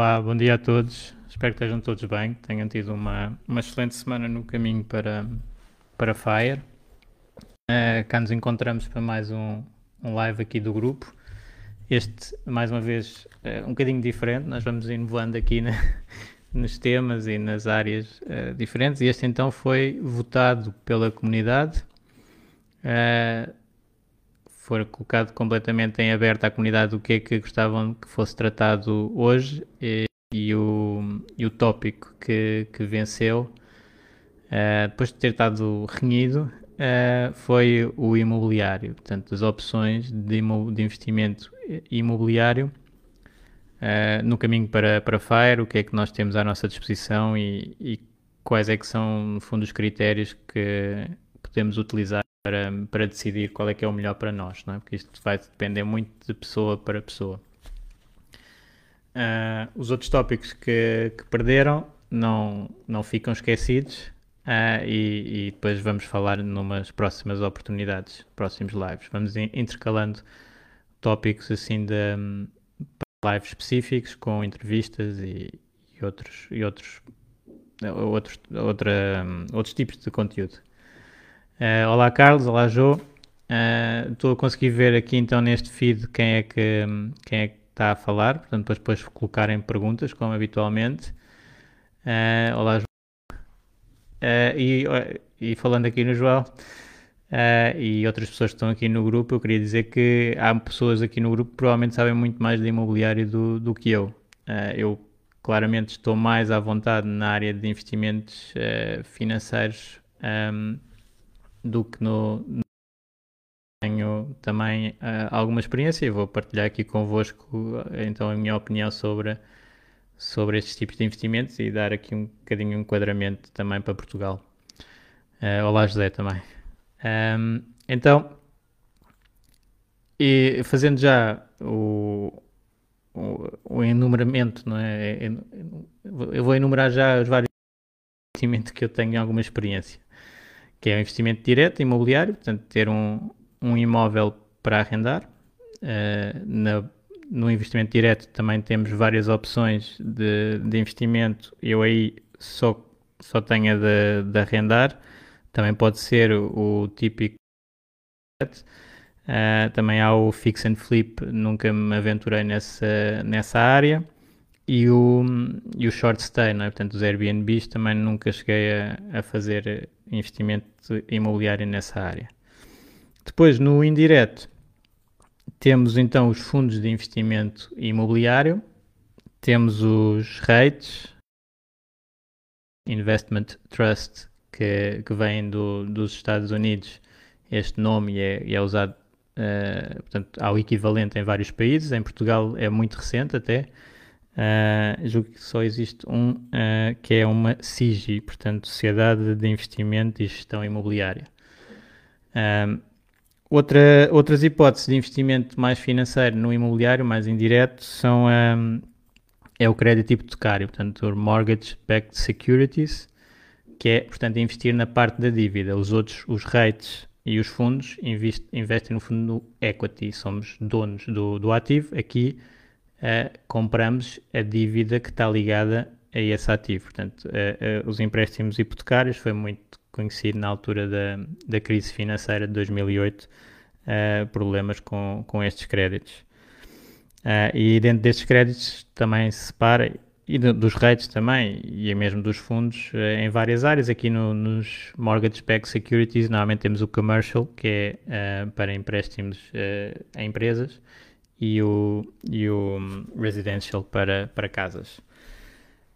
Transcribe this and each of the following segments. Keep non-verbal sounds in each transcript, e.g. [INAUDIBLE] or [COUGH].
Olá, bom dia a todos. Espero que estejam todos bem, que tenham tido uma, uma excelente semana no caminho para, para Fire. Uh, cá nos encontramos para mais um, um live aqui do grupo. Este, mais uma vez, uh, um bocadinho diferente. Nós vamos inovando aqui na, [LAUGHS] nos temas e nas áreas uh, diferentes. E este então foi votado pela comunidade. Uh, for colocado completamente em aberto à comunidade o que é que gostavam que fosse tratado hoje e, e o, e o tópico que, que venceu, uh, depois de ter estado renhido, uh, foi o imobiliário. Portanto, as opções de, de investimento imobiliário uh, no caminho para, para FAIR, o que é que nós temos à nossa disposição e, e quais é que são, no fundo, os critérios que podemos utilizar para, para decidir qual é que é o melhor para nós, não é? porque isto vai depender muito de pessoa para pessoa. Uh, os outros tópicos que, que, perderam não, não ficam esquecidos uh, e, e, depois vamos falar numas próximas oportunidades, próximos lives. Vamos intercalando tópicos assim de um, lives específicos com entrevistas e, e outros, e outros, outros, outra, outros tipos de conteúdo. Uh, olá Carlos, olá Jo. Uh, estou a conseguir ver aqui então neste feed quem é que, quem é que está a falar, portanto depois, depois colocarem perguntas como habitualmente. Uh, olá Jo. E, e, falando aqui no João e outras pessoas que estão aqui no grupo, eu queria dizer que há pessoas aqui no grupo que provavelmente sabem muito mais de imobiliário do, do que eu. eu claramente estou mais à vontade na área de investimentos financeiros. Um, do que no, tenho também uh, alguma experiência e vou partilhar aqui convosco então a minha opinião sobre, sobre estes tipos de investimentos e dar aqui um bocadinho um enquadramento também para Portugal. Uh, olá José também. Um, então, e fazendo já o, o, o, enumeramento, não é? Eu vou enumerar já os vários investimentos que eu tenho alguma experiência que é o investimento direto imobiliário, portanto, ter um, um imóvel para arrendar. Uh, na, no investimento direto também temos várias opções de, de investimento. Eu aí só, só tenho a de, de arrendar. Também pode ser o, o típico. Uh, também há o fix and flip, nunca me aventurei nessa, nessa área. E o, e o short stay, não é? portanto, os Airbnbs também nunca cheguei a, a fazer investimento imobiliário nessa área. Depois, no indireto, temos então os fundos de investimento imobiliário, temos os REITs, Investment Trust, que, que vem do, dos Estados Unidos, este nome é, é usado, uh, portanto, há o equivalente em vários países, em Portugal é muito recente até, Uh, julgo que só existe um uh, que é uma SIGI, portanto, Sociedade de Investimento e Gestão Imobiliária. Uh, outra, outras hipóteses de investimento mais financeiro no imobiliário, mais indireto, são um, é o crédito hipotecário, portanto, Mortgage Backed Securities, que é, portanto, investir na parte da dívida. Os outros, os rates e os fundos, invest, investem no fundo no equity, somos donos do, do ativo. Aqui, uh, compramos a dívida que está ligada a esse ativo. Portanto, uh, uh, os empréstimos hipotecários foi muito conhecido na altura da, da crise financeira de 2008, problemas com, com estes créditos. Uh, e dentro destes créditos também se separa, e do, dos rates também, e mesmo dos fundos, uh, em várias áreas. Aqui no, nos mortgage-backed securities, normalmente temos o commercial, que é uh, para empréstimos a empresas, e o, e o residential para, para casas.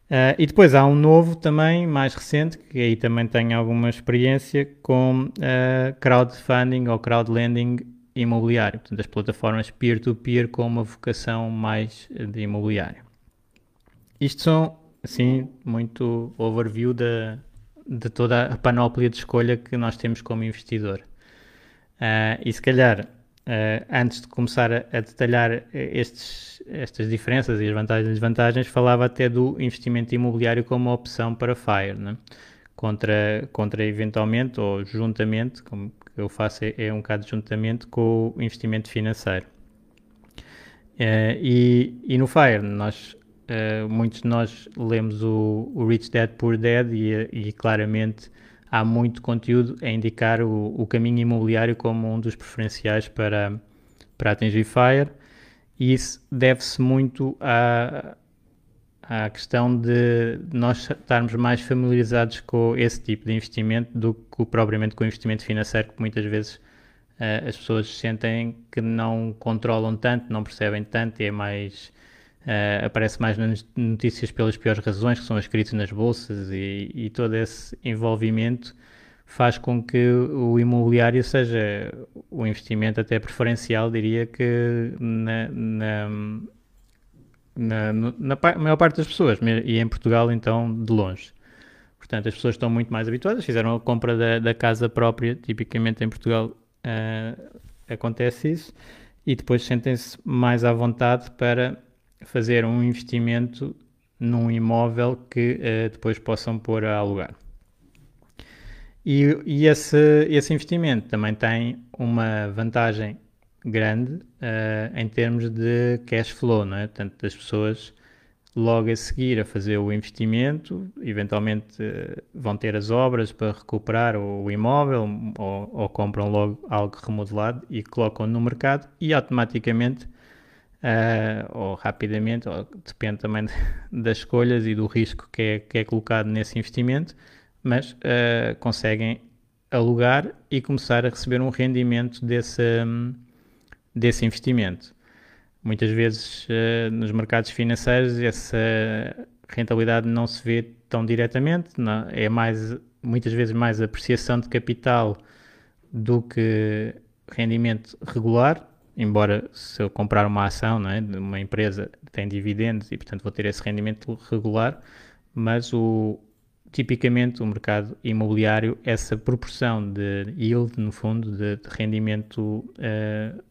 Uh, e depois há um novo também, mais recente, que aí também tenho alguma experiência com uh, crowdfunding ou crowdlending imobiliário, portanto as plataformas peer-to-peer -peer com uma vocação mais de imobiliário. Isto são, assim, muito overview de, de toda a panóplia de escolha que nós temos como investidor. Uh, e se calhar, uh, antes de começar a, a detalhar estes, estas diferenças e as vantagens e desvantagens, falava até do investimento imobiliário como opção para FIRE, né? contra, contra eventualmente ou juntamente, como eu faço é, é um bocado juntamente com o investimento financeiro. Uh, e, e, no FIRE, nós, uh, muitos de nós lemos o, o Rich Dad Poor Dad e, e, claramente há muito conteúdo a indicar o, o, caminho imobiliário como um dos preferenciais para, para atingir FIRE. E isso deve-se muito a, à questão de nós estarmos mais familiarizados com esse tipo de investimento do que propriamente com o investimento financeiro, que muitas vezes uh, as pessoas sentem que não controlam tanto, não percebem tanto e é mais. Uh, aparece mais nas notícias pelas piores razões, que são as crises nas bolsas e, e todo esse envolvimento faz com que o imobiliário seja o investimento até preferencial, diria que na, na na, na, maior parte das pessoas, e em Portugal, então, de longe. Portanto, as pessoas estão muito mais habituadas, fizeram a compra da, da casa própria, tipicamente em Portugal uh, acontece isso, e depois sentem-se mais à vontade para fazer um investimento num imóvel que uh, depois possam pôr a alugar. E, e esse, esse investimento também tem uma vantagem grande uh, em termos de cash flow, não é? Portanto, das pessoas logo a seguir a fazer o investimento, eventualmente uh, vão ter as obras para recuperar o, o imóvel ou, ou, compram logo algo remodelado e colocam no mercado e automaticamente uh, ou rapidamente, ou depende também das escolhas e do risco que é, que é colocado nesse investimento, mas conseguem alugar e começar a receber um rendimento desse, um, desse investimento. Muitas vezes uh, nos mercados financeiros essa rentabilidade não se vê tão diretamente, não, é mais muitas vezes mais apreciação de capital do que rendimento regular, embora se eu comprar uma ação não é, de uma empresa tem dividendos e portanto vou ter esse rendimento regular, mas o, tipicamente o mercado imobiliário, essa proporção de yield, no fundo, de, de rendimento uh,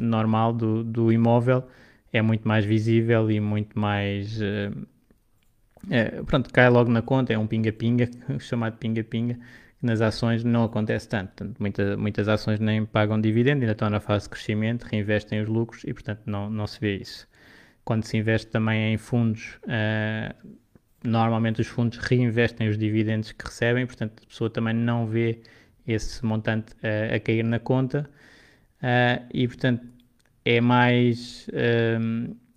normal do, do imóvel é muito mais visível e muito mais. É, pronto, cai logo na conta, é um pinga-pinga, [LAUGHS] chamado pinga-pinga, nas ações não acontece tanto. Portanto, muita, muitas ações nem pagam dividendo, ainda estão na fase de crescimento, reinvestem os lucros e, portanto, não, não se vê isso. Quando se investe também em fundos, uh, normalmente os fundos reinvestem os dividendos que recebem, portanto, a pessoa também não vê esse montante uh, a cair na conta uh, e portanto é mais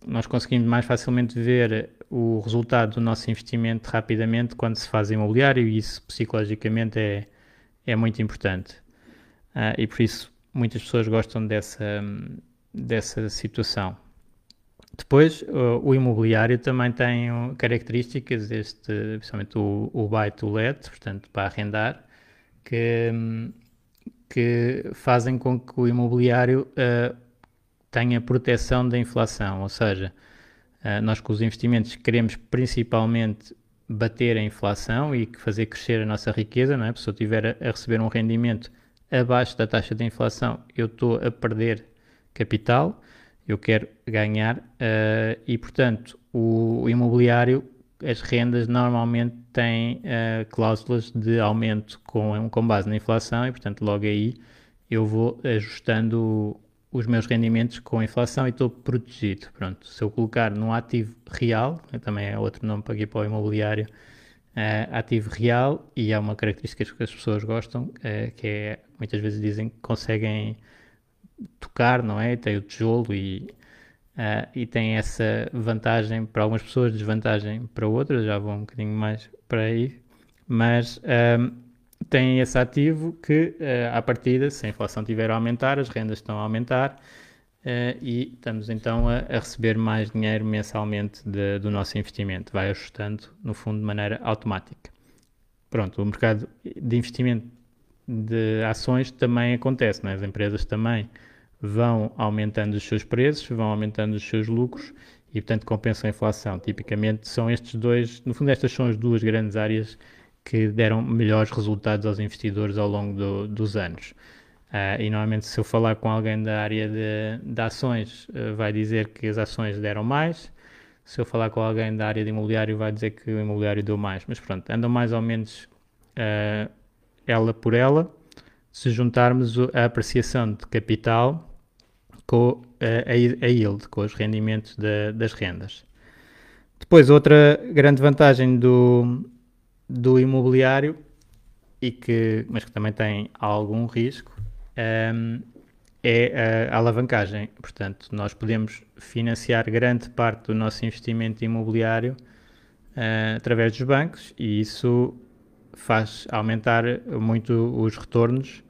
nós conseguimos mais facilmente ver o resultado do nosso investimento rapidamente quando se faz imobiliário e isso psicologicamente é, é muito importante uh, e por isso muitas pessoas gostam dessa, dessa situação. Depois, o, imobiliário também tem características, este, principalmente o, o buy to let, portanto, para arrendar, que, que fazem com que o imobiliário uh, tenha proteção da inflação, ou seja, uh, nós com os investimentos queremos principalmente bater a inflação e fazer crescer a nossa riqueza, não é? Se eu estiver a, a receber um rendimento abaixo da taxa de inflação, eu estou a perder capital, eu quero ganhar uh, e, portanto, o, o imobiliário as rendas normalmente têm uh, cláusulas de aumento com, com base na inflação e, portanto, logo aí eu vou ajustando os meus rendimentos com a inflação e estou protegido. Pronto, se eu colocar num ativo real, também é outro nome para aqui para o imobiliário, uh, ativo real, e é uma característica que as pessoas gostam, uh, que é, muitas vezes dizem que conseguem tocar, não é? Tem o tijolo e Uh, e tem essa vantagem para algumas pessoas, desvantagem para outras, já vou um bocadinho mais para aí, mas um, tem esse ativo que, uh, à partida, se a inflação estiver a aumentar, as rendas estão a aumentar uh, e estamos então a, a, receber mais dinheiro mensalmente de, do nosso investimento, vai ajustando, no fundo, de maneira automática. Pronto, o mercado de investimento de ações também acontece, é? as empresas também vão aumentando os seus preços, vão aumentando os seus lucros e, portanto, compensam a inflação. Tipicamente são estes dois, no fundo, estas são as duas grandes áreas que deram melhores resultados aos investidores ao longo do, dos anos. Uh, e normalmente, se eu falar com alguém da área de, de ações, uh, vai dizer que as ações deram mais. Se eu falar com alguém da área de imobiliário, vai dizer que o imobiliário deu mais. Mas pronto, andam mais ou menos uh, ela por ela. Se juntarmos a apreciação de capital com a, a yield, com os rendimentos de, das rendas. Depois, outra grande vantagem do, do imobiliário, e que, mas que também tem algum risco, um, é a, a alavancagem. Portanto, nós podemos financiar grande parte do nosso investimento imobiliário uh, através dos bancos e isso faz aumentar muito os retornos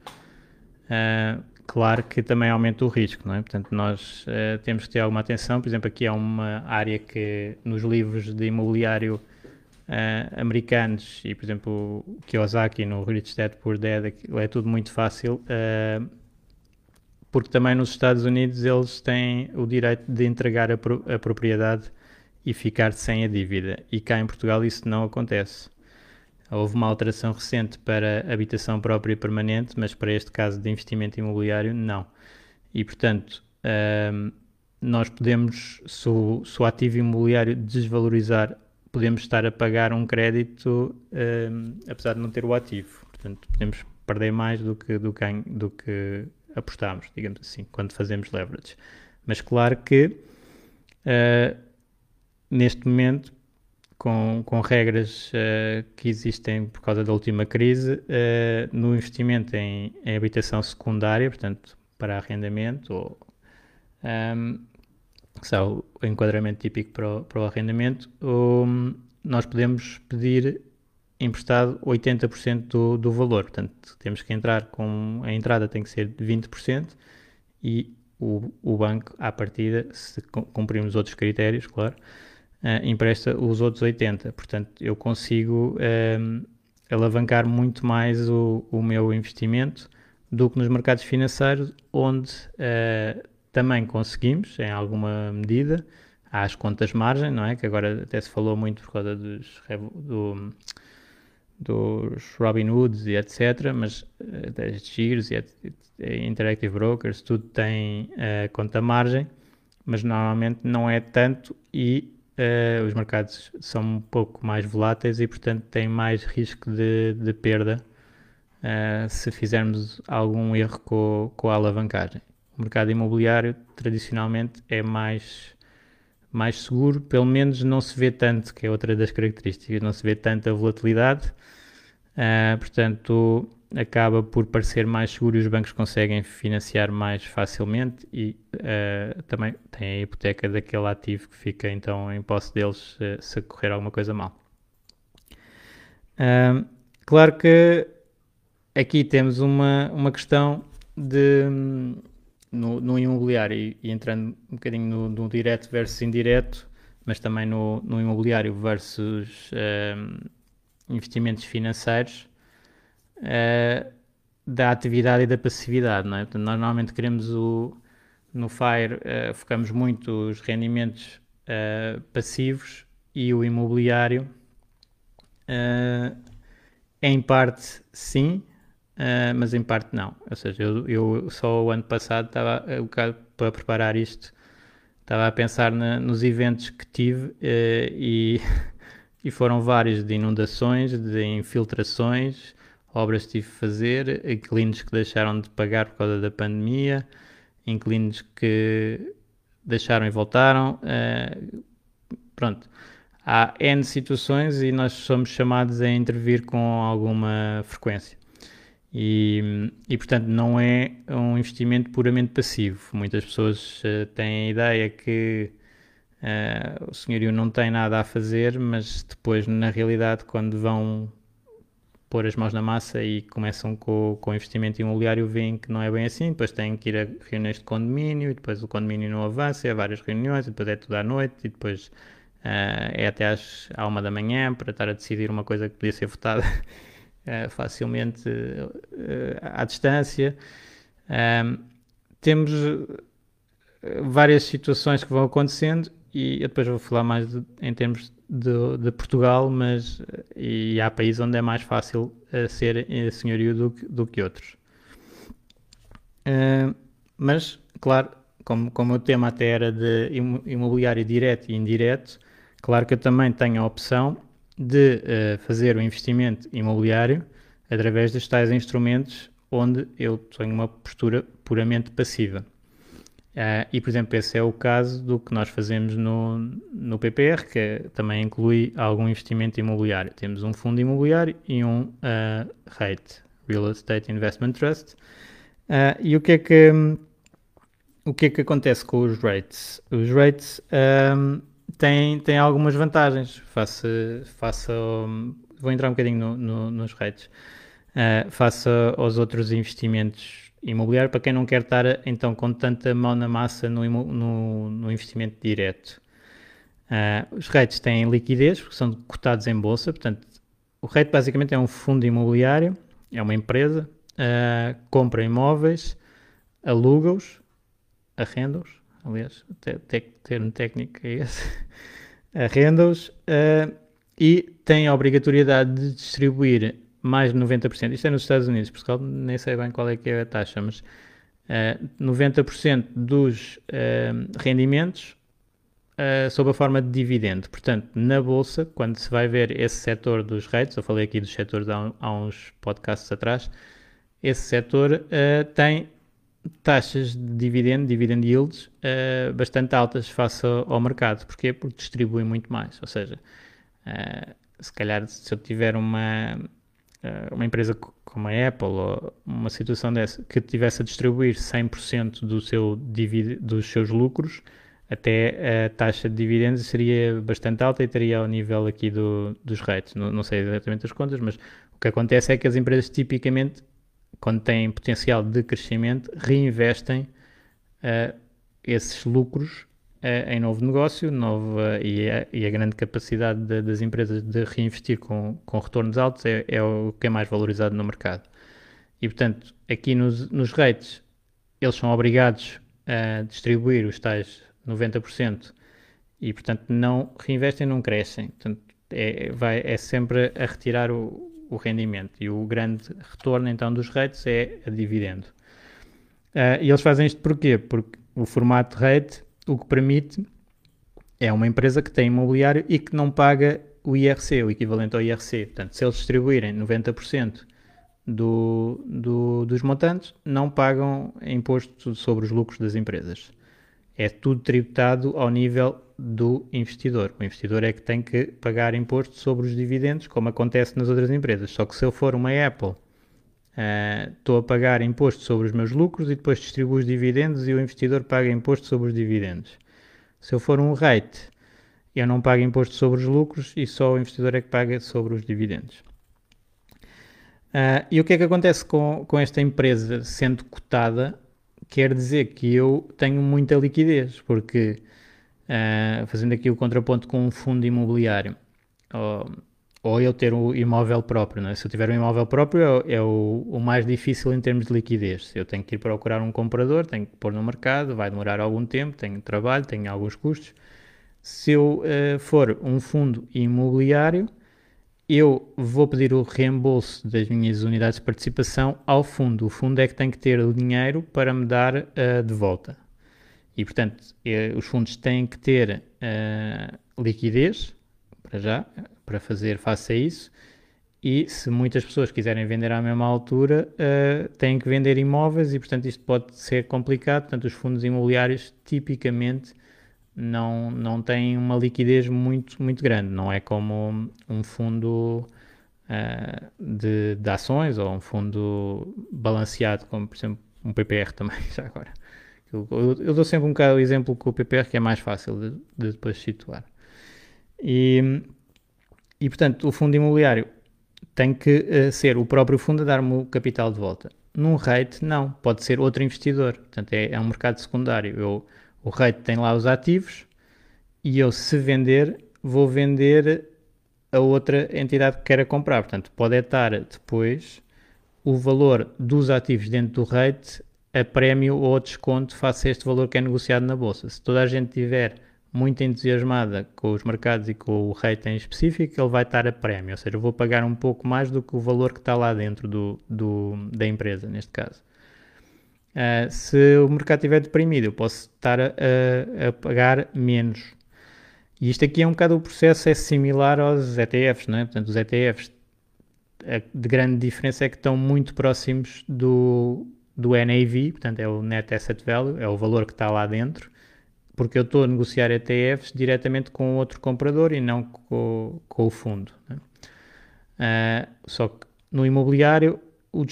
uh, claro que também aumenta o risco, não é? Portanto, nós uh, temos que ter alguma atenção. Por exemplo, aqui há uma área que nos livros de imobiliário uh, americanos e, por exemplo, o Kiyosaki no Rich Dad Poor Dad, é tudo muito fácil, uh, porque também nos Estados Unidos eles têm o direito de entregar a, pro a propriedade e ficar sem a dívida. E cá em Portugal isso não acontece. Houve uma alteração recente para habitação própria e permanente, mas para este caso de investimento imobiliário, não. E, portanto, um, nós podemos, se o, se o, ativo imobiliário desvalorizar, podemos estar a pagar um crédito, um, apesar de não ter o ativo. Portanto, podemos perder mais do que, do que, do que apostamos, digamos assim, quando fazemos leverage. Mas claro que uh, neste momento com, com regras uh, que existem por causa da última crise uh, no investimento em, em, habitação secundária, portanto, para arrendamento, ou um, que o enquadramento típico para o, para o arrendamento, um, nós podemos pedir emprestado 80% do, do valor. Portanto, temos que entrar com a entrada tem que ser de 20% e o, o banco, à partida, se cumprirmos outros critérios, claro, uh, empresta os outros 80. Portanto, eu consigo um, alavancar muito mais o, o, meu investimento do que nos mercados financeiros, onde uh, também conseguimos, em alguma medida, às contas margem, não é? Que agora até se falou muito por causa dos, do, dos Robin Hoods e etc. Mas uh, das Giros e Interactive Brokers, tudo tem uh, conta margem, mas normalmente não é tanto e uh, os mercados são um pouco mais voláteis e, portanto, têm mais risco de, de perda uh, se fizermos algum erro com, com a alavancagem. O mercado imobiliário, tradicionalmente, é mais, mais seguro, pelo menos não se vê tanto, que é outra das características, não se vê tanta volatilidade. Uh, portanto, acaba por parecer mais seguro e os bancos conseguem financiar mais facilmente e uh, também tem a hipoteca daquele ativo que fica então em posse deles uh, se correr alguma coisa mal. Claro que aqui temos uma, uma questão de no, no imobiliário e, entrando um bocadinho no, no direto versus indireto, mas também no, no imobiliário versus investimentos financeiros uh, da atividade e da passividade, não é? Portanto, nós normalmente queremos o, no FIRE, uh, focamos muito os rendimentos uh, passivos e o imobiliário, em parte sim, mas em parte não. Ou seja, eu, eu só o ano passado estava um bocado para preparar isto, estava a pensar na, nos eventos que tive e, [LAUGHS] e foram vários de inundações, de infiltrações, obras que tive que fazer, inquilinos que deixaram de pagar por causa da pandemia, inquilinos que deixaram e voltaram. Uh, pronto, há N situações e nós somos chamados a intervir com alguma frequência. E, e, portanto, não é um investimento puramente passivo. Muitas pessoas uh, têm a ideia que uh, o senhorio não tem nada a fazer, mas depois, na realidade, quando vão pôr as mãos na massa e começam com, com o investimento imobiliário, veem que não é bem assim. Depois têm que ir a reuniões de condomínio, e depois o condomínio não avança, é várias reuniões, e depois é tudo à noite, e depois uh, é até às, à uma da manhã para estar a decidir uma coisa que podia ser votada. [LAUGHS] uh, facilmente uh, à distância. Um, temos várias situações que vão acontecendo e eu depois vou falar mais de, em termos de, de, Portugal, mas e há países onde é mais fácil ser senhorio do, do que outros. Uh, mas, claro, como, como o tema até era de imobiliário direto e indireto, claro que eu também tenho a opção de uh, fazer o investimento imobiliário através dos tais instrumentos onde eu tenho uma postura puramente passiva. Uh, e, por exemplo, esse é o caso do que nós fazemos no, no PPR, que também inclui algum investimento imobiliário. Temos um fundo imobiliário e um uh, REIT, Real Estate Investment Trust. Uh, e o que, é que, o que é que acontece com os REITs? Os REITs um, têm, têm algumas vantagens face, face Vou entrar um bocadinho no, no, nos REITs. face aos outros investimentos imobiliário para quem não quer estar então com tanta mão na massa no, no, no investimento direto. Uh, os REITs têm liquidez porque são cotados em bolsa, portanto, o REIT basicamente é um fundo imobiliário, é uma empresa, uh, compra imóveis, aluga-os, arrenda-os, aliás, o termo técnico é esse, [LAUGHS] arrenda-os uh, e tem a obrigatoriedade de distribuir mais de 90%, isto é nos Estados Unidos, Portugal nem sei bem qual é que é a taxa, mas uh, eh, 90% dos uh, rendimentos uh, sob a forma de dividendo. Portanto, na Bolsa, quando se vai ver esse setor dos rates, eu falei aqui dos setores há, há uns podcasts atrás, esse setor tem taxas de dividendo, dividend yields, bastante altas face ao, ao mercado. Porquê? Porque distribuem muito mais. Ou seja, se calhar se eu tiver uma eh, uma empresa como a Apple ou uma situação dessa que tivesse a distribuir 100% do seu dos seus lucros, até a taxa de dividendos seria bastante alta e estaria ao nível aqui do, dos rates. Não, não, sei exatamente as contas, mas o que acontece é que as empresas tipicamente, quando têm potencial de crescimento, reinvestem uh, esses lucros uh, em novo negócio nova, e, a, e a grande capacidade de, das empresas de reinvestir com, com retornos altos é, é, o que é mais valorizado no mercado. E, portanto, aqui nos, nos rates, eles são obrigados a distribuir os tais 90% e, portanto, não reinvestem, não crescem. Portanto, é, vai, é sempre a retirar o, o rendimento. E o grande retorno, então, dos rates é a dividendo. Uh, e eles fazem isto porquê? Porque o formato rate o que permite é uma empresa que tem imobiliário e que não paga o IRC, o equivalente ao IRC. Portanto, se eles distribuírem 90% do, do, dos montantes, não pagam imposto sobre os lucros das empresas. É tudo tributado ao nível do investidor. O investidor é que tem que pagar imposto sobre os dividendos, como acontece nas outras empresas. Só que se eu for uma Apple Uh, estou a pagar imposto sobre os meus lucros e depois distribuo os dividendos e o investidor paga imposto sobre os dividendos. Se eu for um REIT, eu não pago imposto sobre os lucros e só o investidor é que paga sobre os dividendos. Uh, e o que é que acontece com, com esta empresa sendo cotada? Quer dizer que eu tenho muita liquidez, porque uh, fazendo aqui o contraponto com um fundo imobiliário, ou eu ter o imóvel próprio. Né? Se eu tiver um imóvel próprio, é, é o, o, mais difícil em termos de liquidez. Eu tenho que ir procurar um comprador, tenho que pôr no mercado, vai demorar algum tempo, tenho trabalho, tenho alguns custos. Se eu uh, for um fundo imobiliário, eu vou pedir o reembolso das minhas unidades de participação ao fundo. O fundo é que tem que ter o dinheiro para me dar uh, de volta. E, portanto, uh, os fundos têm que ter liquidez, para já, para fazer face a isso. E se muitas pessoas quiserem vender à mesma altura, uh, têm que vender imóveis e, portanto, isto pode ser complicado. Portanto, os fundos imobiliários tipicamente não, não têm uma liquidez muito, muito grande. Não é como um fundo uh, de, de, ações ou um fundo balanceado, como por exemplo um PPR também, [LAUGHS] já agora. Eu, eu, dou sempre um bocado o exemplo com o PPR que é mais fácil de, de depois situar. E, e portanto, o fundo imobiliário tem que uh, ser o próprio fundo a dar-me o capital de volta. Num REIT, não, pode ser outro investidor. Portanto, é, é um mercado secundário. Eu, o REIT tem lá os ativos e eu, se vender, vou vender a outra entidade que queira comprar. Portanto, pode estar depois o valor dos ativos dentro do rate a prémio ou desconto face a este valor que é negociado na bolsa. Se toda a gente tiver muito entusiasmada com os mercados e com o rate em específico, ele vai estar a prémio, ou seja, eu vou pagar um pouco mais do que o valor que está lá dentro do, do da empresa, neste caso. Uh, se o mercado estiver deprimido, eu posso estar a, a, a pagar menos. E isto aqui é um bocado o processo, é similar aos ETFs, não é? Portanto, os ETFs, de grande diferença é que estão muito próximos do, do NAV, portanto, é o Net Asset Value, é o valor que está lá dentro, porque eu estou a negociar ETFs diretamente com outro comprador e não com, com o fundo. Uh, só que no imobiliário o,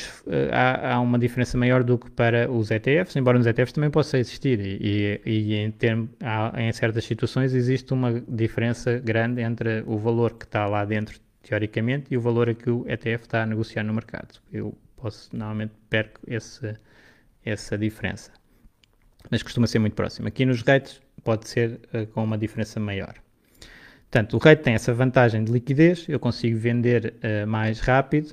há, há, uma diferença maior do que para os ETFs, embora nos ETFs também possa existir e, e, e em, termo, há, em certas situações existe uma diferença grande entre o valor que está lá dentro teoricamente e o valor a que o ETF está a negociar no mercado. Eu posso, normalmente perco esse, essa diferença. Mas costuma ser muito próximo. Aqui nos rates pode ser uh, com uma diferença maior. Portanto, o rate tem essa vantagem de liquidez, eu consigo vender uh, mais rápido,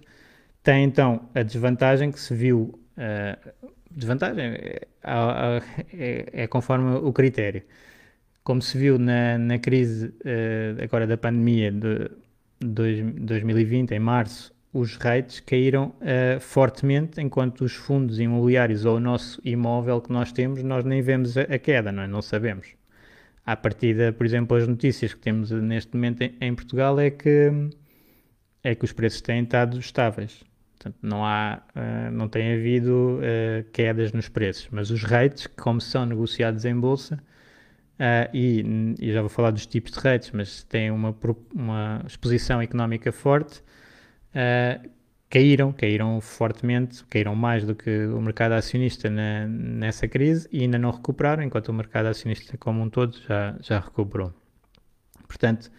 tem então a desvantagem que se viu. Uh, desvantagem é, é, é, conforme o critério. Como se viu na, na crise agora da pandemia de, de 2020, em março, os rates caíram uh, fortemente, enquanto os fundos imobiliários ou o nosso imóvel que nós temos, nós nem vemos a, a queda, não, é? não sabemos. À partida, por exemplo, as notícias que temos neste momento em, em Portugal é que, é que os preços têm estado estáveis. Portanto, não, há, uh, não tem havido uh, quedas nos preços, mas os rates, como são negociados em bolsa, uh, e, e, já vou falar dos tipos de rates, mas têm uma, uma exposição económica forte, caíram, caíram fortemente, caíram mais do que o mercado acionista na, nessa crise e ainda não recuperaram, enquanto o mercado acionista como um todo já, já recuperou. Portanto,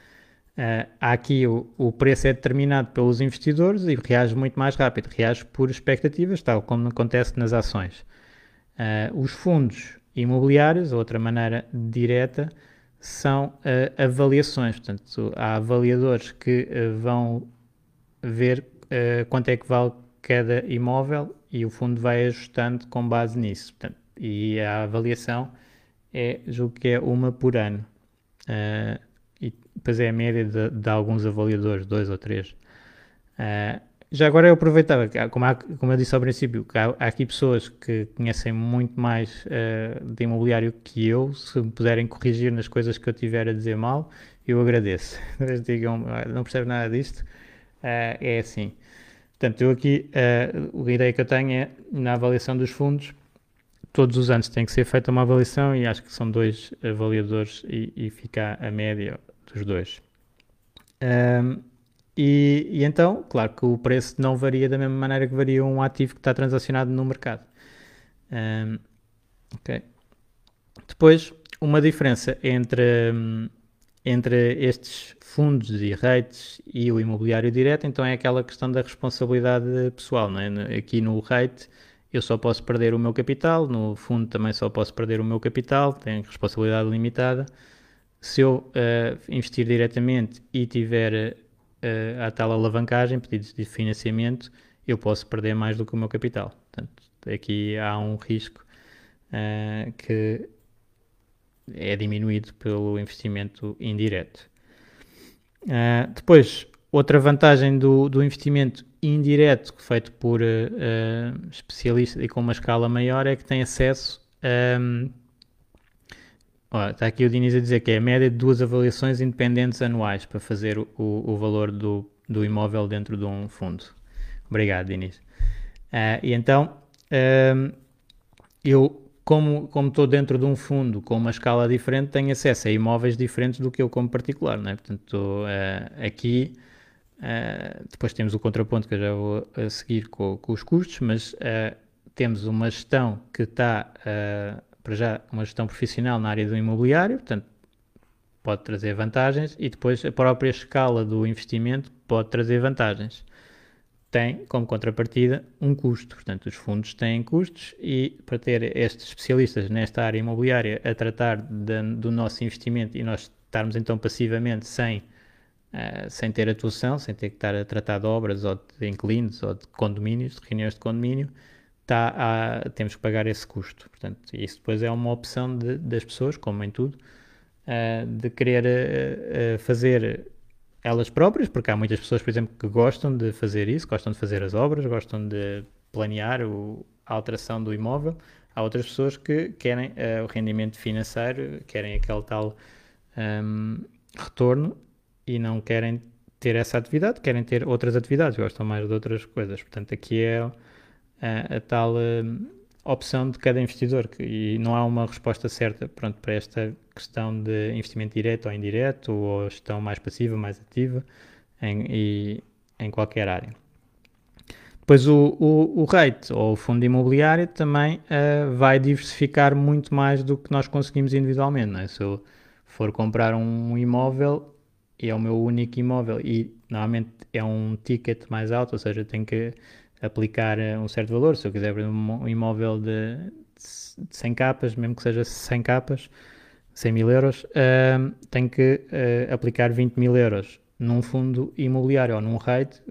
Uh, aqui o, o, preço é determinado pelos investidores e reage muito mais rápido, reage por expectativas, tal como acontece nas ações. Uh, os fundos imobiliários, outra maneira direta, são uh, avaliações. Portanto, há avaliadores que vão ver quanto é que vale cada imóvel e o fundo vai ajustando com base nisso. Portanto, e a avaliação é, julgo que é uma por ano. Uh, e depois é a média de, de alguns avaliadores, dois ou três. Uh, já agora eu aproveitava, como, há, como eu disse ao princípio, que há, há aqui pessoas que conhecem muito mais uh, de imobiliário que eu, se me puderem corrigir nas coisas que eu tiver a dizer mal, eu agradeço. [LAUGHS] Eles digam, não percebo nada disto, uh, é assim. Portanto, eu aqui, uh, a ideia que eu tenho é, na avaliação dos fundos, todos os anos tem que ser feita uma avaliação e acho que são dois avaliadores e, e fica a média dos dois. Um, e, e, então, claro que o preço não varia da mesma maneira que varia um ativo que está transacionado no mercado. Um. Depois, uma diferença entre, entre estes fundos e rates e o imobiliário direto, então é aquela questão da responsabilidade pessoal. Não é? Aqui no rate eu só posso perder o meu capital, no fundo também só posso perder o meu capital, tenho responsabilidade limitada se eu uh, investir diretamente e tiver uh, a tal alavancagem, pedidos de financiamento, eu posso perder mais do que o meu capital. Portanto, aqui há um risco uh, que é diminuído pelo investimento indireto. depois, outra vantagem do, do investimento indireto feito por especialistas e com uma escala maior é que tem acesso a. Um, está aqui o Diniz a dizer que é a média de duas avaliações independentes anuais para fazer o, o valor do, do imóvel dentro de um fundo. Obrigado, Diniz. Uh, e então, uh, eu, como, como estou dentro de um fundo com uma escala diferente, tenho acesso a imóveis diferentes do que eu como particular, não é? Portanto, uh, aqui Uh, depois temos o contraponto que eu já vou a seguir com, com os custos, mas uh, temos uma gestão que está, para já, uma gestão profissional na área do imobiliário, portanto, pode trazer vantagens, e depois a própria escala do investimento pode trazer vantagens. Tem, como contrapartida, um custo. Portanto, os fundos têm custos e para ter estes especialistas nesta área imobiliária a tratar de, do nosso investimento e nós estarmos então passivamente sem uh, sem ter atuação, sem ter que estar a tratar de obras ou de inquilinos ou de condomínios, de reuniões de condomínio, tá a, temos que pagar esse custo. Portanto, isso depois é uma opção de, das pessoas, como em tudo, uh, de querer uh, fazer elas próprias, porque há muitas pessoas, por exemplo, que gostam de fazer isso, gostam de fazer as obras, gostam de planear o, a alteração do imóvel. Há outras pessoas que querem uh, o rendimento financeiro, querem aquele tal um, retorno e não querem ter essa atividade, querem ter outras atividades, gostam mais de outras coisas. Portanto, aqui é a, a tal uh, opção de cada investidor que, e não há uma resposta certa pronto, para esta questão de investimento direto ou indireto ou gestão mais passiva, mais ativa em, e, em qualquer área. Depois o, o, o rate ou o fundo imobiliário também uh, vai diversificar muito mais do que nós conseguimos individualmente. É? Se eu for comprar um imóvel, é o meu único imóvel e normalmente é um ticket mais alto, ou seja, tenho que aplicar eh, um certo valor. Se eu quiser um imóvel de, de 100 capas, mesmo que seja 100 capas, 100 mil euros, uh, tenho que uh, aplicar 20 mil euros num fundo imobiliário ou num rate,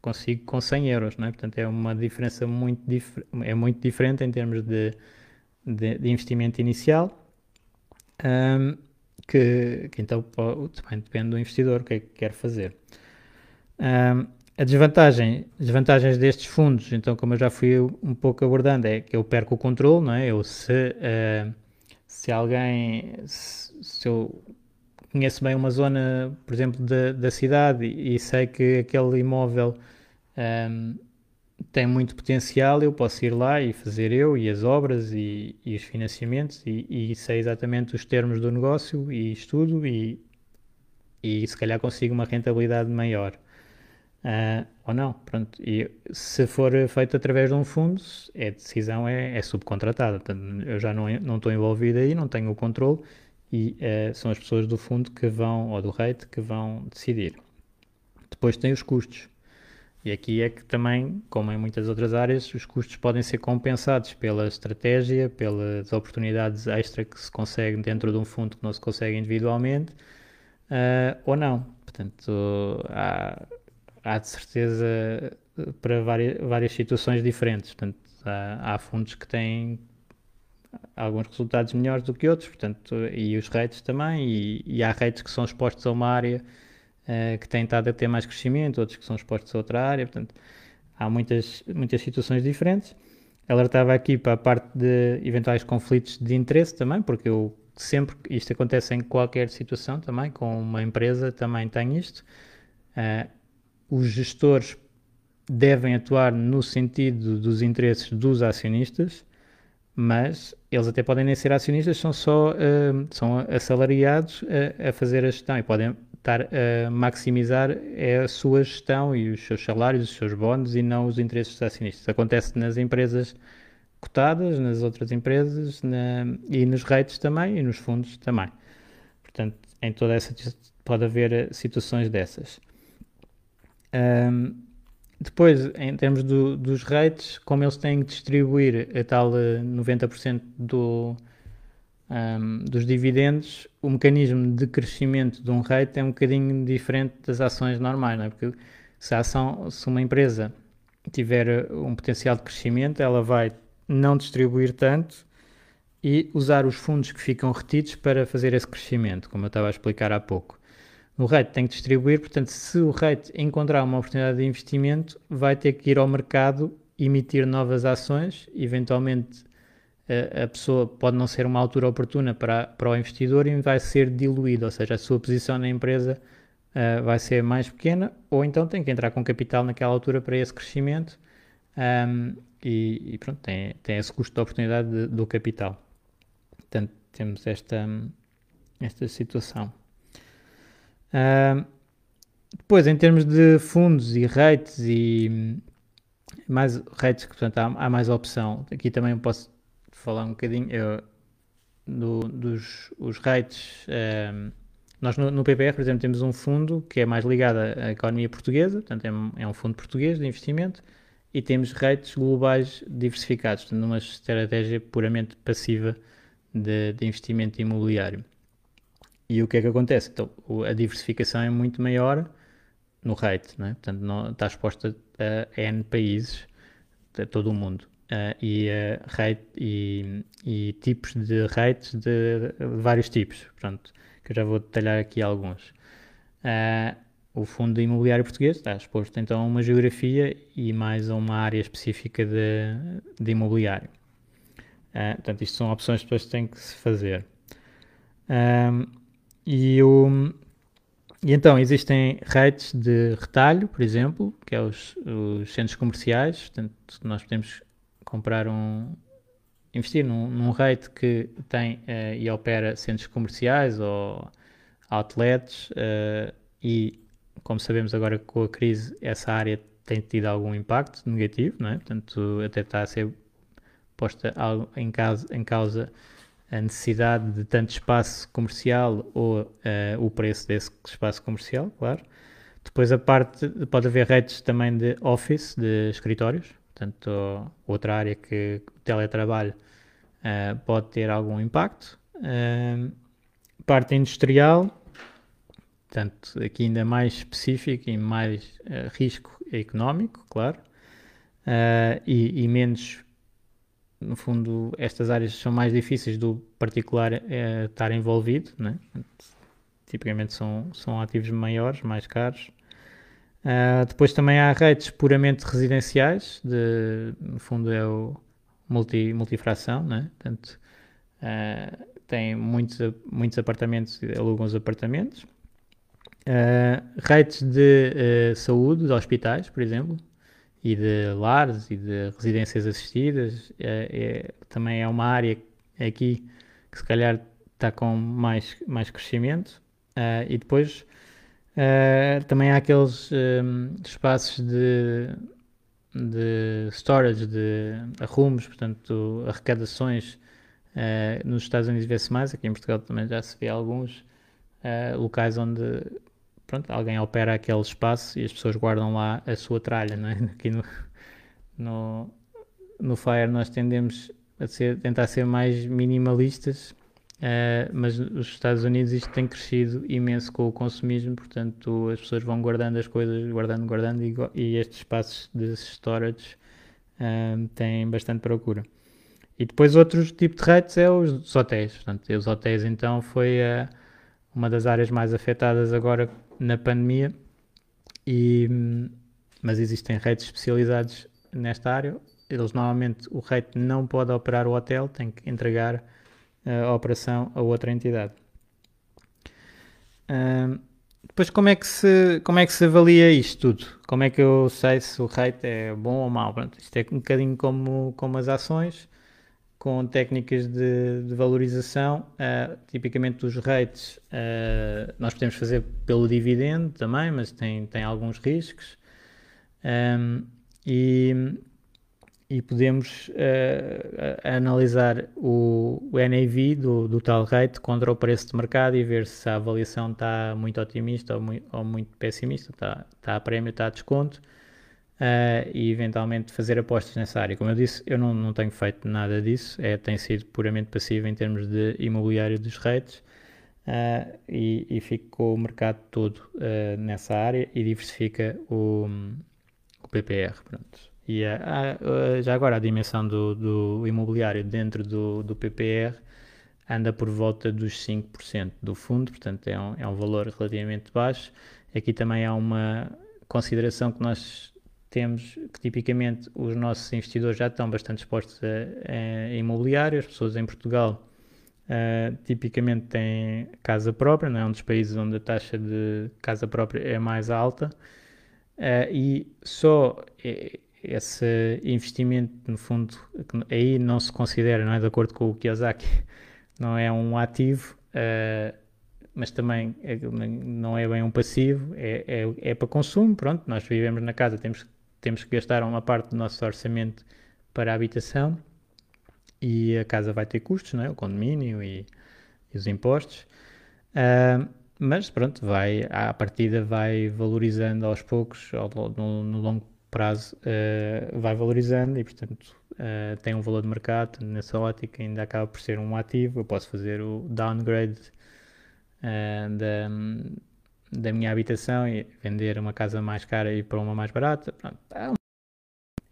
consigo com 100 euros, não é? Portanto, é uma diferença muito, dif é muito diferente em termos de, de, de investimento inicial. Um, que, que então também depende do investidor, o que é que quer fazer. Um, a desvantagem, desvantagens destes fundos, então como eu já fui um pouco abordando, é que eu perco o controle, não é? Eu se, uh, se alguém, se, eu conheço bem uma zona, por exemplo, da, da cidade e, e sei que aquele imóvel um, tem muito potencial, eu posso ir lá e fazer eu e as obras e, e os financiamentos e, e, sei exatamente os termos do negócio e estudo e, e se calhar consigo uma rentabilidade maior. Uh, ou não, pronto. E se for feito através de um fundo, é, a decisão é, é subcontratada. Eu já não, estou envolvido aí, não tenho o controle e uh, são as pessoas do fundo que vão, ou do rate, que vão decidir. Depois tem os custos. E aqui é que também, como em muitas outras áreas, os custos podem ser compensados pela estratégia, pelas oportunidades extra que se consegue dentro de um fundo que não se consegue individualmente, uh, ou não. Portanto, há, há de certeza para várias, várias situações diferentes. Portanto, há, há fundos que têm alguns resultados melhores do que outros, portanto, e os rates também, e, e há rates que são expostos a uma área uh, que têm estado a ter mais crescimento, outros que são expostos a outra área, portanto, há muitas, muitas situações diferentes. Alertava aqui para a parte de eventuais conflitos de interesse também, porque eu sempre, isto acontece em qualquer situação também, com uma empresa também tem isto. Uh, os gestores devem atuar no sentido dos interesses dos acionistas, mas eles até podem nem ser acionistas, são só uh, são assalariados a, a, fazer a gestão e podem estar a maximizar a sua gestão e os seus salários, os seus bónus e não os interesses dos acionistas. Acontece nas empresas cotadas, nas outras empresas na, e nos rates também e nos fundos também. Portanto, em toda essa pode haver eh, situações dessas. Um, depois, em termos do, dos rates, como eles têm que distribuir a tal 90% eh, do, um, dos dividendos, o mecanismo de crescimento de um rate é um bocadinho diferente das ações normais, não é? Porque se a ação, se uma empresa tiver um potencial de crescimento, ela vai não distribuir tanto e usar os fundos que ficam retidos para fazer esse crescimento, como eu estava a explicar há pouco. O rate tem que distribuir, portanto, se o rate encontrar uma oportunidade de investimento, vai ter que ir ao mercado, emitir novas ações, eventualmente a pessoa pode não ser uma altura oportuna para, para o investidor e vai ser diluído, ou seja, a sua posição na empresa uh, vai ser mais pequena, ou então tem que entrar com capital naquela altura para esse crescimento um, e, e, pronto, tem, tem esse custo de oportunidade de, do capital. Portanto, temos esta, esta situação. Uh, depois, em termos de fundos e rates e mais rates, portanto, há, há mais opção. Aqui também posso falar um bocadinho eu, do, dos os rates. Um, nós no, no, PPR, por exemplo, temos um fundo que é mais ligado à economia portuguesa, portanto, é, é um fundo português de investimento, e temos rates globais diversificados, portanto, numa estratégia puramente passiva de, de investimento imobiliário. E o que é que acontece? Então, a diversificação é muito maior no rate, não é? portanto não, está exposta a N países de todo o mundo. Uh, e, uh, rate, e, e, tipos de rates de, vários tipos, pronto, que eu já vou detalhar aqui alguns. Uh, o Fundo Imobiliário Português está exposto então a uma geografia e mais a uma área específica de, de imobiliário. Uh, portanto, isto são opções que depois têm que se fazer. E o, e então existem rates de retalho, por exemplo, que é os, os centros comerciais. Portanto, nós podemos comprar um, investir num, num rate que tem uh, e opera centros comerciais ou outlets uh, e, como sabemos agora com a crise, essa área tem tido algum impacto negativo, não é? Portanto, até está a ser posta em causa, em causa a necessidade de tanto espaço comercial ou uh, o preço desse espaço comercial, claro. Depois a parte, pode haver redes também de office, de escritórios, portanto outra área que o teletrabalho uh, pode ter algum impacto. Uh, parte industrial, portanto aqui ainda mais específico e mais risco económico, claro, e, e menos no fundo, estas áreas são mais difíceis do particular é, estar envolvido, né? tipicamente são, são ativos maiores, mais caros. Uh, depois também há redes puramente residenciais, de, no fundo é o multi, multifração, né? portanto, uh, tem muitos, muitos apartamentos, alugam os apartamentos. Uh, redes de saúde, de hospitais, por exemplo, e de lares e de residências assistidas. É, é, também é uma área aqui que se calhar está com mais, mais crescimento. Uh, e depois uh, também há aqueles um, espaços de, de storage, de arrumos, portanto, arrecadações. Uh, nos Estados Unidos vê-se mais, aqui em Portugal também já se vê alguns locais onde pronto, alguém opera aquele espaço e as pessoas guardam lá a sua tralha, não é? [LAUGHS] Aqui no, no, no Fire nós tendemos a ser, tentar ser mais minimalistas, uh, mas nos Estados Unidos isto tem crescido imenso com o consumismo, portanto as pessoas vão guardando as coisas, guardando, guardando, e, e estes espaços de storage uh, têm bastante procura. E depois outro tipo de rates é os hotéis, portanto os hotéis então foi uh, uma das áreas mais afetadas agora na pandemia, e, mas existem redes especializados nesta área. Eles normalmente o rate não pode operar o hotel, tem que entregar eh, a operação a outra entidade. Uh, depois como é, que se, como é que se avalia isto tudo? Como é que eu sei se o rate é bom ou mau? Isto é um bocadinho como, como as ações com técnicas de, de valorização, uh, tipicamente os rates uh, nós podemos fazer pelo dividendo também, mas tem, tem alguns riscos. Um, e, e podemos uh, analisar o, o NAV do, do, tal rate contra o preço de mercado e ver se a avaliação está muito otimista ou muito, ou muito pessimista, está, está a prémio, está a desconto uh, e eventualmente fazer apostas nessa área. Como eu disse, eu não, não tenho feito nada disso, é, tem sido puramente passivo em termos de imobiliário dos rates uh, e, e fico com o mercado todo uh, nessa área e diversifica o, o PPR. Pronto. E já agora a dimensão do, do imobiliário dentro do, do PPR anda por volta dos 5% do fundo, portanto é um, é um valor relativamente baixo. Aqui também há uma consideração que nós temos que tipicamente os nossos investidores já estão bastante expostos a, a imobiliário, as pessoas em Portugal uh, tipicamente têm casa própria, não é? Um dos países onde a taxa de casa própria é mais alta. Uh, e só esse investimento, no fundo, aí não se considera, não é? De acordo com o Kiyosaki, [LAUGHS] não é um ativo, uh, mas também é, não é bem um passivo, é, é, é, para consumo, pronto, nós vivemos na casa, temos, temos que gastar uma parte do nosso orçamento para a habitação e a casa vai ter custos, não é? o condomínio e, e os impostos, uh, mas pronto, vai, à partida vai valorizando aos poucos, ao, no, no longo prazo uh, vai valorizando e portanto uh, tem um valor de mercado, nessa ótica ainda acaba por ser um ativo, eu posso fazer o downgrade da, da minha habitação e vender uma casa mais cara e para uma mais barata. Pronto,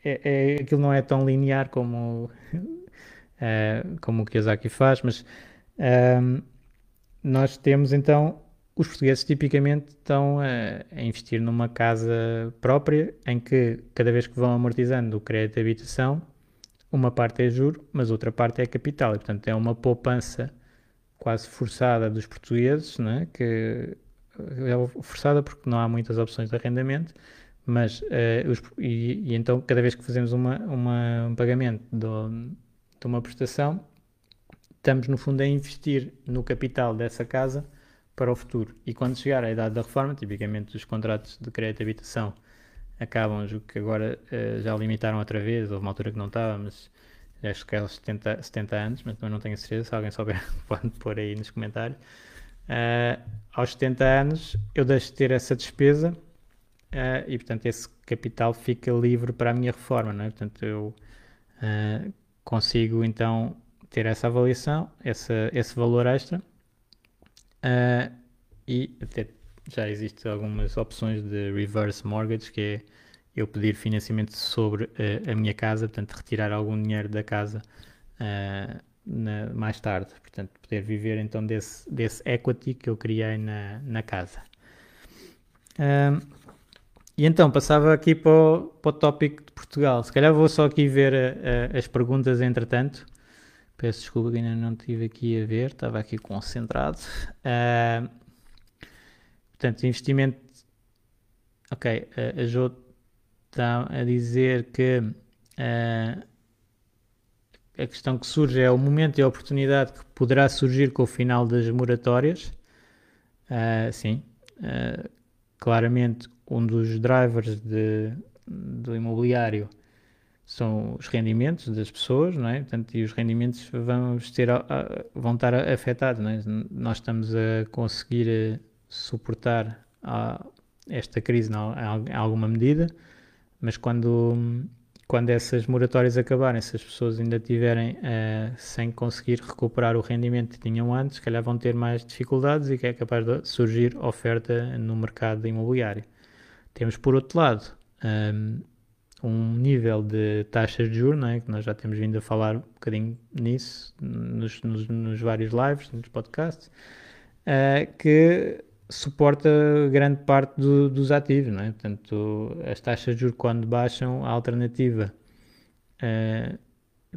é, é, aquilo não é tão linear como, uh, [LAUGHS] como o Kiyosaki faz, mas uh, nós temos então os portugueses tipicamente estão a, a, investir numa casa própria em que cada vez que vão amortizando o crédito de habitação, uma parte é juro, mas outra parte é capital. E, portanto, é uma poupança quase forçada dos portugueses, né? que é forçada porque não há muitas opções de arrendamento, mas uh, os, e, e, então cada vez que fazemos uma, uma, um pagamento de, de uma prestação, estamos no fundo a investir no capital dessa casa para o futuro. E quando chegar à idade da reforma, tipicamente os contratos de crédito de habitação acabam, o que agora uh, já limitaram outra vez, houve uma altura que não estava, mas acho que é aos 70, 70 anos, mas não tenho certeza, se alguém souber [LAUGHS] pode pôr aí nos comentários. Uh, aos 70 anos eu deixo de ter essa despesa uh, e portanto esse capital fica livre para a minha reforma, não é? Portanto eu uh, consigo então ter essa avaliação, essa, esse valor extra e até já existem algumas opções de reverse mortgage que é eu pedir financiamento sobre a minha casa, portanto, retirar algum dinheiro da casa na, mais tarde, portanto, poder viver então desse, desse equity que eu criei na, na casa. Uh, e então, passava aqui para o, para o tópico de Portugal. Se calhar vou só aqui ver eh, as perguntas entretanto. Peço desculpa que ainda não estive aqui a ver, estava aqui concentrado. portanto, investimento. Ok, a Jo está a dizer que uh, a questão que surge é o momento e a oportunidade que poderá surgir com o final das moratórias. Uh, sim, uh, claramente um dos drivers de, do imobiliário são os rendimentos das pessoas, não é? Portanto, e os rendimentos vão, ter, vão estar afetados. É? Nós estamos a conseguir suportar a, esta crise em alguma medida, mas quando, quando essas moratórias acabarem, se as pessoas ainda tiverem uh, sem conseguir recuperar o rendimento que tinham antes, se calhar vão ter mais dificuldades e que é capaz de surgir oferta no mercado imobiliário. Temos por outro lado um, ehm, um nível de taxas de juros, é? que nós já temos vindo a falar um bocadinho nisso nos, nos, nos vários lives, nos podcasts, uh, que suporta grande parte do, dos ativos, não é? Portanto, as taxas de juros quando baixam, a alternativa, uh,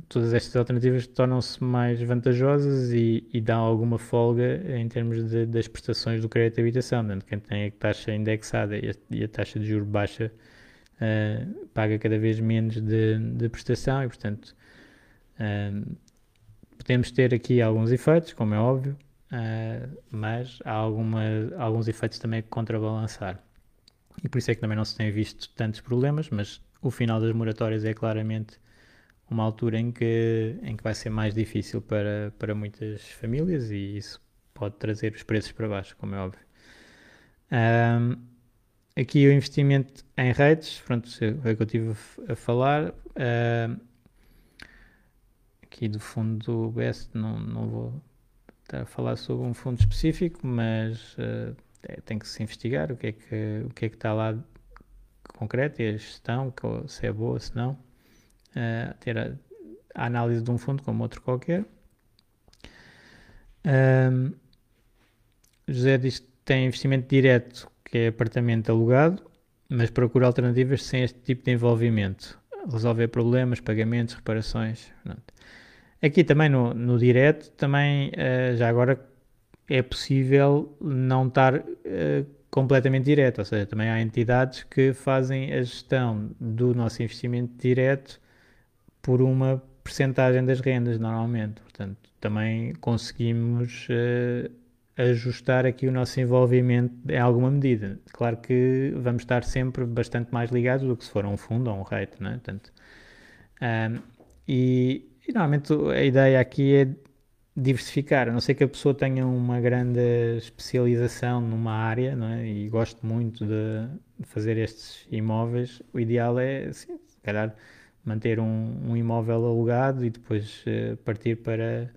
todas estas alternativas tornam-se mais vantajosas e, e dão alguma folga em termos de, das prestações do crédito de habitação. Portanto, quem tem a taxa indexada e a, e a taxa de juros baixa uh, paga cada vez menos de, de prestação e, portanto, uh, podemos ter aqui alguns efeitos, como é óbvio, uh, mas há alguma, alguns efeitos também a contrabalançar. E por isso é que também não se tem visto tantos problemas, mas o final das moratórias é claramente uma altura em que, em que vai ser mais difícil para, para muitas famílias e isso pode trazer os preços para baixo, como é óbvio. Um, aqui o investimento em redes, pronto, é o que eu estive a falar. Um, aqui do fundo do BEST não, não vou a falar sobre um fundo específico, mas uh, tem que se investigar o que é que, o que, é que está lá concreto e a gestão, se é boa, se não. Uh, ter a, a, análise de um fundo como outro qualquer. José diz que tem investimento direto, que é apartamento alugado, mas procura alternativas sem este tipo de envolvimento. Resolver problemas, pagamentos, reparações. Pronto. Aqui também no, no direto, também uh, já agora é possível não estar uh, completamente direto, ou seja, também há entidades que fazem a gestão do nosso investimento direto por uma percentagem das rendas normalmente, portanto também conseguimos uh, ajustar aqui o nosso envolvimento em alguma medida. Claro que vamos estar sempre bastante mais ligados do que se for um fundo ou um rate, é? Portanto, um, e, e, normalmente a ideia aqui é diversificar, a não ser que a pessoa tenha uma grande especialização numa área, não é? E goste muito de fazer estes imóveis, o ideal é, assim, se calhar, manter um, um imóvel alugado e depois uh, partir para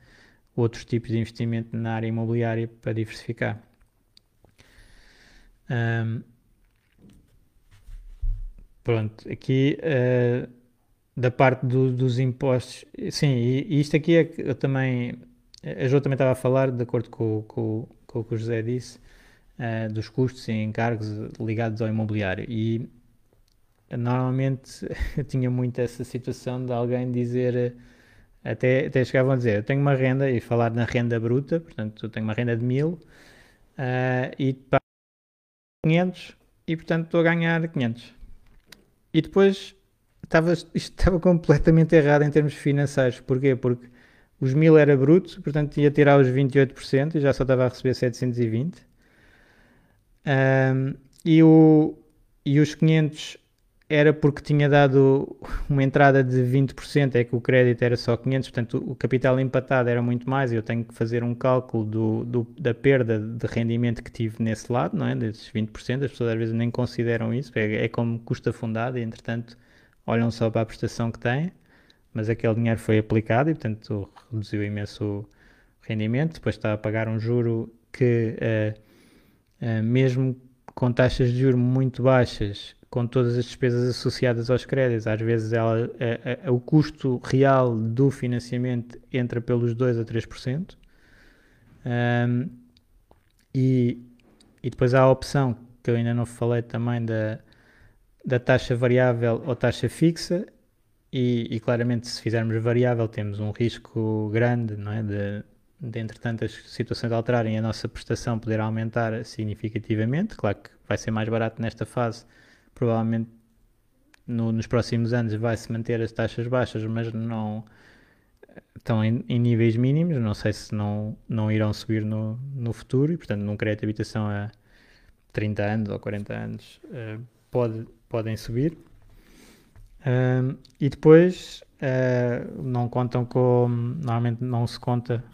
outros tipos de investimento na área imobiliária para diversificar. Um, pronto, aqui uh, da parte do, dos impostos, sim, e, isto aqui é que eu também, a Jo também estava a falar, de acordo com, com, com o que o José disse, uh, dos custos e encargos ligados ao imobiliário. E normalmente [LAUGHS] eu tinha muito essa situação de alguém dizer até, até chegavam a dizer, eu tenho uma renda, e falar na renda bruta, portanto, eu tenho uma renda de 1000 uh, e pago 500 e, portanto, estou a ganhar 500. E depois, estava, isto estava completamente errado em termos financeiros. Porquê? Porque os 1000 era bruto, portanto, ia tirar os 28% e já só estava a receber 720. Um, e, o, e os 500 era porque tinha dado uma entrada de 20%, é que o crédito era só 500, portanto o capital empatado era muito mais, eu tenho que fazer um cálculo do, do, da perda de rendimento que tive nesse lado, não é? desses 20%, as pessoas às vezes nem consideram isso, é, é como custo fundado e entretanto olham só para a prestação que têm, mas aquele dinheiro foi aplicado e portanto reduziu imenso o rendimento, depois está a pagar um juro que uh, uh, mesmo com taxas de juros muito baixas com todas as despesas associadas aos créditos. Às vezes ela, a, o custo real do financiamento entra pelos 2 a 3%. Um, e, e depois há a opção, que eu ainda não falei também, da, da taxa variável ou taxa fixa. E, e, claramente, se fizermos variável, temos um risco grande não é? de, de, entretanto, as situações alterarem a nossa prestação poder aumentar significativamente. Claro que vai ser mais barato nesta fase provavelmente no, nos próximos anos vai-se manter as taxas baixas, mas não estão em, em, níveis mínimos, não sei se não, não irão subir no, no futuro e portanto num crédito de habitação a 30 anos ou 40 anos uh, pode, podem subir. Uh, e depois uh, não contam com, normalmente não se conta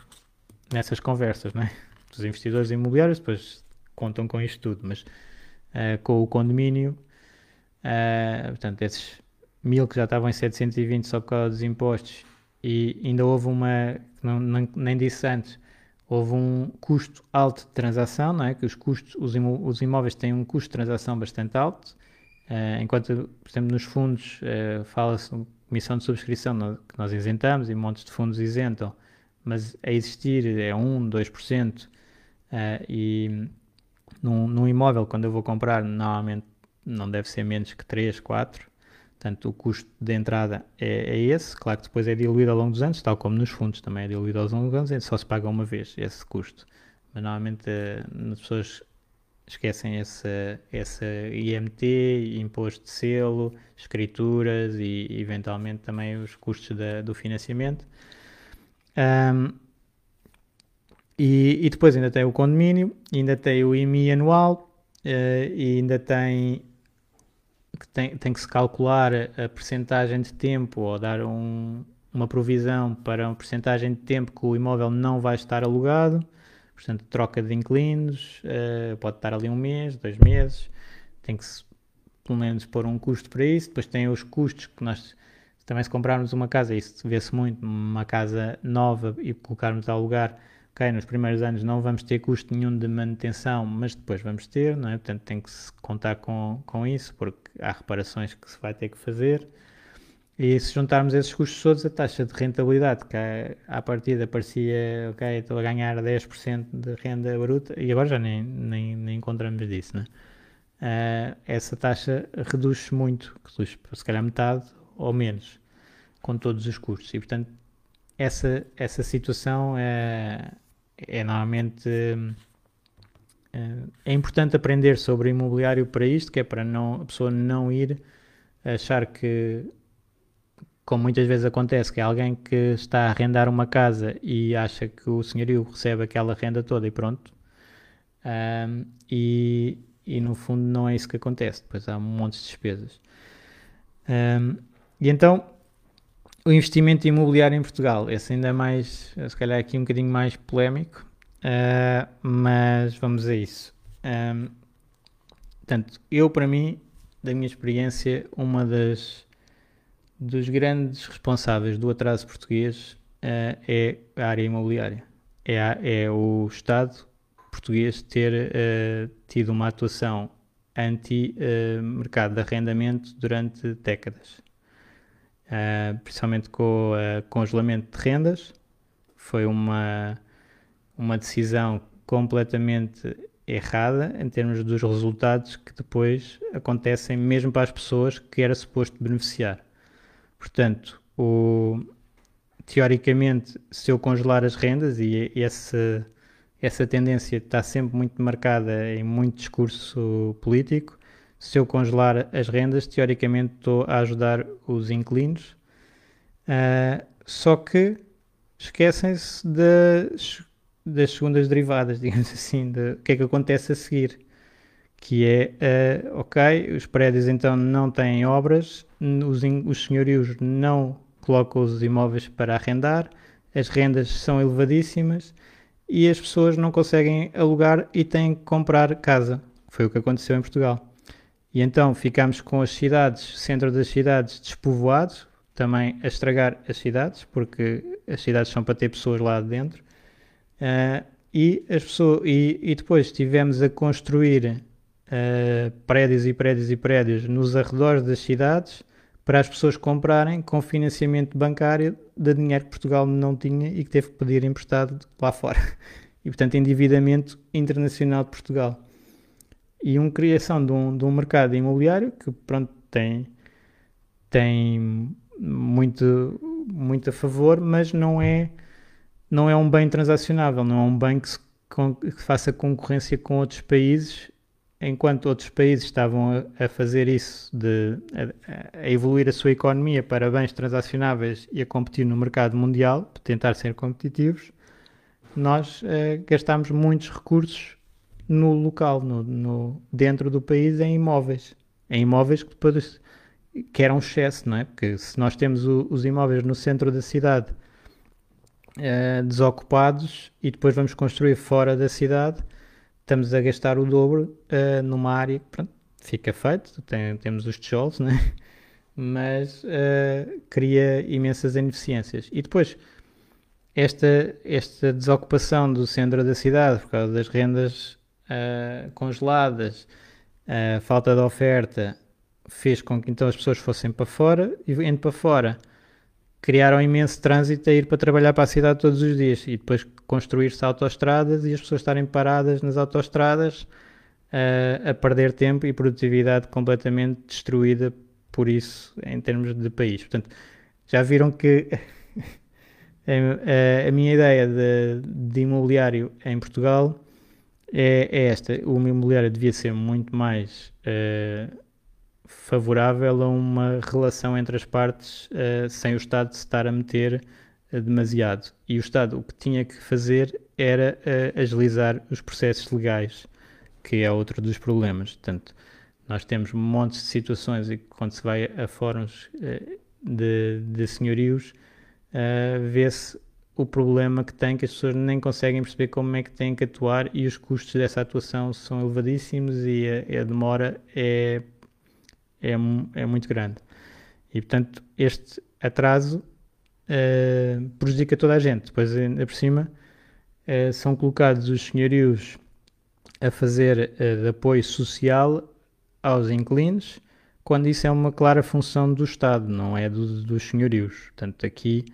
nessas conversas, né? Os investidores imobiliários depois contam com isto tudo, mas eh, com o condomínio Uh, portanto, esses mil que já estavam em 720 só por causa dos impostos e ainda houve uma, não, nem disse antes, houve um custo alto de transação, não é? Que os custos, os, imó os imóveis têm um custo de transação bastante alto, uh, enquanto, por exemplo, nos fundos uh, fala-se comissão de subscrição que nós isentamos e montes de fundos isentam, mas a existir é 1, 2%, uh, e num, num imóvel, quando eu vou comprar, normalmente não deve ser menos que 3, 4. Portanto, o custo de entrada é, é, esse. Claro que depois é diluído ao longo dos anos, tal como nos fundos também é diluído ao longo dos anos, só se paga uma vez esse custo. Mas normalmente eh, as pessoas esquecem esse, esse IMT, imposto de selo, escrituras e eventualmente também os custos da, do financiamento. Um, e, e, depois ainda tem o condomínio, ainda tem o IMI anual uh, e ainda tem que tem, tem que se calcular a, a percentagem de tempo ou dar um, uma provisão para uma percentagem de tempo que o imóvel não vai estar alugado, portanto, troca de inquilinos, uh, pode estar ali um mês, dois meses, tem que se, pelo menos pôr um custo para isso. Depois tem os custos que nós também se comprarmos uma casa, isso vê-se muito, uma casa nova e colocarmos a alugar ok, nos primeiros anos não vamos ter custo nenhum de manutenção, mas depois vamos ter, não é? Portanto, tem que se contar com, com isso, porque há reparações que se vai ter que fazer. E se juntarmos esses custos todos, a taxa de rentabilidade, que à partida parecia, ok, estou a ganhar 10% de renda bruta, e agora já nem, nem, nem encontramos disso, né? Uh, essa taxa reduz-se muito, reduz se calhar metade ou menos, com todos os custos. E, portanto, essa, essa situação é, é normalmente eh, é importante aprender sobre imobiliário para isto, que é para não, a pessoa não ir achar que, como muitas vezes acontece, que é alguém que está a arrendar uma casa e acha que o senhorio recebe aquela renda toda e pronto, Um, e, e no fundo não é isso que acontece, depois há um monte de despesas. Um, e então o investimento imobiliário em Portugal, esse ainda é mais, se calhar aqui um bocadinho mais polémico, uh, mas vamos a isso. Um, portanto, eu para mim, da minha experiência, uma das dos grandes responsáveis do atraso português uh, é a área imobiliária. É, a, é o Estado português ter uh, tido uma atuação anti-mercado de arrendamento durante décadas. Uh, principalmente com o congelamento de rendas, foi uma, uma decisão completamente errada em termos dos resultados que depois acontecem mesmo para as pessoas que era suposto beneficiar. Portanto, o, teoricamente, se eu congelar as rendas, e essa, essa tendência está sempre muito marcada em muito discurso político, se eu congelar as rendas, teoricamente estou a ajudar os inquilinos, uh, só que esquecem-se das, das segundas derivadas, [LAUGHS] digamos assim, de o que é que acontece a seguir que é, uh, ok, os prédios então não têm obras, os, os senhorios não colocam os imóveis para arrendar, as rendas são elevadíssimas e as pessoas não conseguem alugar e têm que comprar casa. Foi o que aconteceu em Portugal. E então ficámos com as cidades, centro das cidades, despovoados, também a estragar as cidades, porque as cidades são para ter pessoas lá dentro. Uh, e, as pessoas, e, e depois estivemos a construir uh, prédios e prédios e prédios nos arredores das cidades para as pessoas comprarem com financiamento bancário de dinheiro que Portugal não tinha e que teve que pedir emprestado lá fora. E, portanto, endividamento internacional de Portugal. E uma criação de um, de um mercado imobiliário que, pronto, tem, tem muito, muito a favor, mas não é, não é um bem transacionável, não é um bem que, se, que faça concorrência com outros países enquanto outros países estavam a, fazer isso, de, a, a, evoluir a sua economia para bens transacionáveis e a competir no mercado mundial, tentar ser competitivos, nós eh, gastámos muitos recursos no local, no, no, dentro do país, em imóveis. Em imóveis que depois que era um excesso, não é? Porque se nós temos o, os imóveis no centro da cidade eh, desocupados e depois vamos construir fora da cidade, estamos a gastar o dobro uh, numa área que pronto, fica feito, tem, temos os tijolos, [LAUGHS] né? mas uh, cria imensas ineficiências. E depois, esta, esta desocupação do centro da cidade por causa das rendas uh, congeladas, a falta de oferta, fez com que então as pessoas fossem para fora e indo para fora criaram imenso trânsito a ir para trabalhar para a cidade todos os dias e depois construir-se autoestradas e as pessoas estarem paradas nas autoestradas uh, a perder tempo e produtividade completamente destruída por isso em termos de país. Portanto, já viram que [LAUGHS] a, a, minha ideia de, de imobiliário em Portugal é, é, esta. O imobiliário devia ser muito mais uh, favorável a uma relação entre as partes uh, sem o Estado se estar a meter uh, demasiado. E o Estado o que tinha que fazer era uh, agilizar os processos legais, que é outro dos problemas. Portanto, nós temos montes de situações e quando se vai a fóruns de, de senhorios, vê-se o problema que tem, que as pessoas nem conseguem perceber como é que têm que atuar e os custos dessa atuação são elevadíssimos e a, a demora é é, é muito grande. E, portanto, este atraso uh, prejudica toda a gente. Depois, ainda por cima, uh, são colocados os senhorios a fazer uh, de apoio social aos inquilinos, quando isso é uma clara função do Estado, não é do, dos senhorios. Portanto, aqui,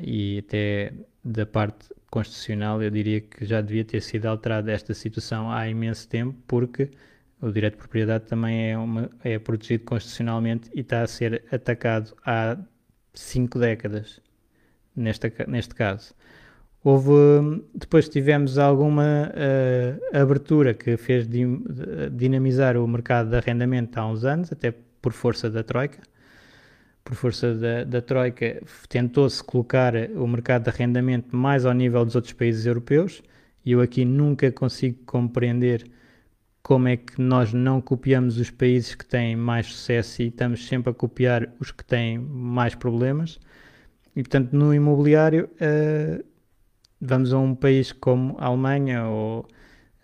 e até da parte constitucional, eu diria que já devia ter sido alterada esta situação há imenso tempo, porque o direito de propriedade também é, uma, é protegido constitucionalmente e está a ser atacado há cinco décadas, nesta, neste caso. Houve, depois tivemos alguma uh, abertura que fez dinamizar o mercado de arrendamento há uns anos, até por força da Troika. Por força da, da Troika, tentou-se colocar o mercado de arrendamento mais ao nível dos outros países europeus e eu aqui nunca consigo compreender como é que nós não copiamos os países que têm mais sucesso e estamos sempre a copiar os que têm mais problemas. E portanto, no imobiliário, uh, vamos a um país como a Alemanha ou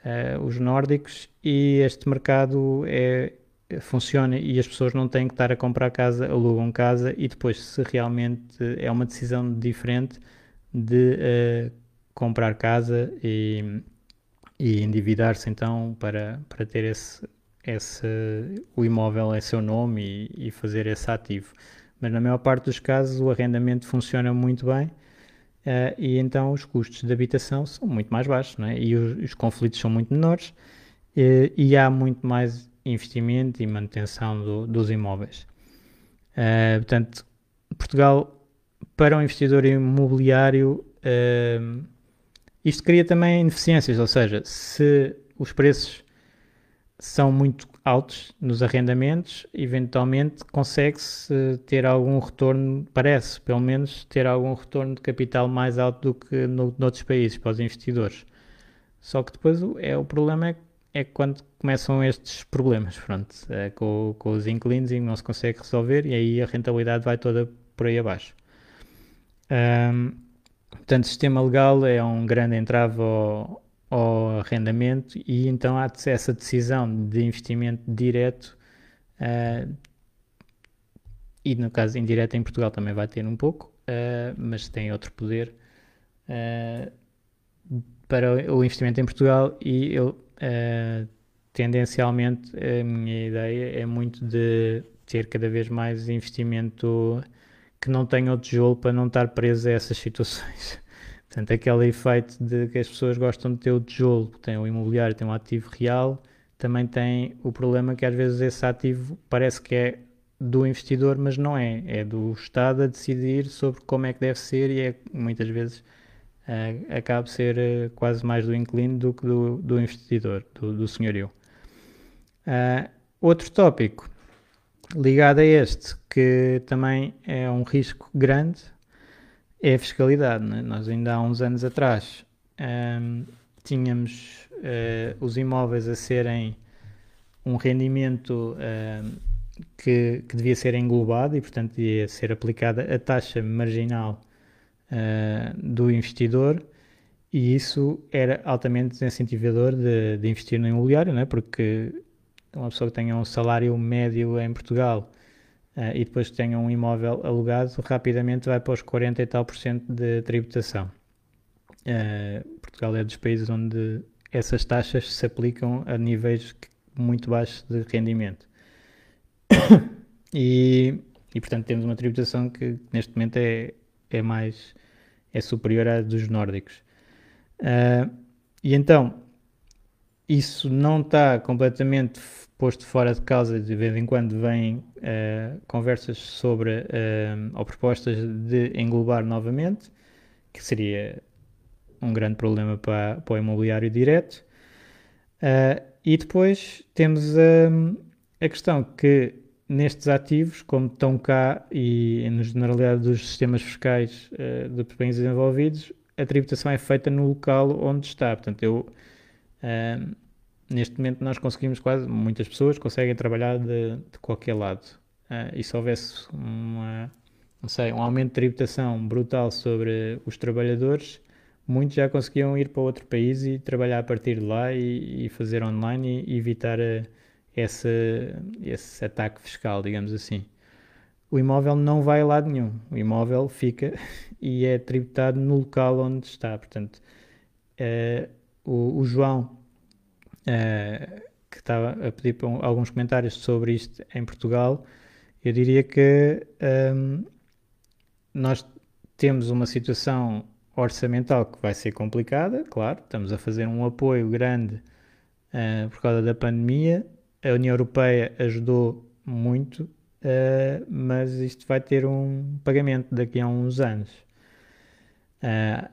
uh, os nórdicos e este mercado é, funciona e as pessoas não têm que estar a comprar casa, alugam casa e depois, se realmente é uma decisão diferente de uh, comprar casa e, e endividar-se então para, para ter esse, esse, o imóvel é seu nome e, e fazer esse ativo. Mas na maior parte dos casos o arrendamento funciona muito bem Uh, e então os custos de habitação são muito mais baixos é? e os, os, conflitos são muito menores uh, e há muito mais investimento e manutenção do, dos imóveis. Uh, portanto, Portugal, para um investidor imobiliário, isto cria também ineficiências, ou seja, se os preços são muito altos nos arrendamentos, eventualmente consegue-se ter algum retorno, parece pelo menos ter algum retorno de capital mais alto do que no, noutros países para os investidores. Só que depois é, o problema é, é quando começam estes problemas, pronto, é, com, com os inquilinos e não se consegue resolver e aí a rentabilidade vai toda por aí abaixo. Um, portanto, o sistema legal é um grande entrave ao, ao arrendamento e então há essa decisão de investimento direto uh, e no caso indireto em Portugal também vai ter um pouco, uh, mas tem outro poder uh, para o investimento em Portugal e eu tendencialmente a minha ideia é muito de ter cada vez mais investimento que não tenha o tijolo para não estar preso a essas situações. [LAUGHS] Portanto, aquele efeito de que as pessoas gostam de ter o tijolo, tem o imobiliário, tem um ativo real, também tem o problema que às vezes esse ativo parece que é do investidor, mas não é. É do Estado a decidir sobre como é que deve ser e é, muitas vezes uh, acaba de ser uh, quase mais do inquilino do que do, do investidor, do, do senhorio. Uh, outro tópico ligado a este, que também é um risco grande, é a fiscalidade. Né? Nós ainda há uns anos atrás um, tínhamos uh, os imóveis a serem um rendimento um, que, que, devia ser englobado e, portanto, devia ser aplicada a taxa marginal uh, do investidor e isso era altamente desincentivador de, de investir no imobiliário, né? porque uma pessoa que tenha um salário médio em Portugal uh, e depois tenha um imóvel alugado, rapidamente vai para os 40 e tal por cento de tributação. Uh, Portugal é dos países onde essas taxas se aplicam a níveis muito baixos de rendimento. [COUGHS] e, e portanto temos uma tributação que neste momento é, é mais é superior à dos nórdicos. Uh, e então isso não está completamente posto fora de causa, de vez em quando vêm uh, conversas sobre, uh, ou propostas de englobar novamente, que seria um grande problema para, para o imobiliário direto. Uh, e depois temos a questão que nestes ativos, como estão cá e na generalidade dos sistemas fiscais uh, dos países desenvolvidos, a tributação é feita no local onde está. Portanto, eu neste momento nós conseguimos quase, muitas pessoas conseguem trabalhar de, de qualquer lado. Uh, e se houvesse uma, não sei, um aumento de tributação brutal sobre os trabalhadores, muitos já conseguiam ir para outro país e trabalhar a partir de lá e, e fazer online e, e evitar esse, esse ataque fiscal, digamos assim. O imóvel não vai a lado nenhum. O imóvel fica [LAUGHS] e é tributado no local onde está. Portanto, uh, o, o João uh, que estava a pedir alguns comentários sobre isto em Portugal, eu diria que um, ehm, nós temos uma situação orçamental que vai ser complicada, claro, estamos a fazer um apoio grande uh, por causa da pandemia, a União Europeia ajudou muito, uh, mas isto vai ter um pagamento daqui a uns anos. Uh,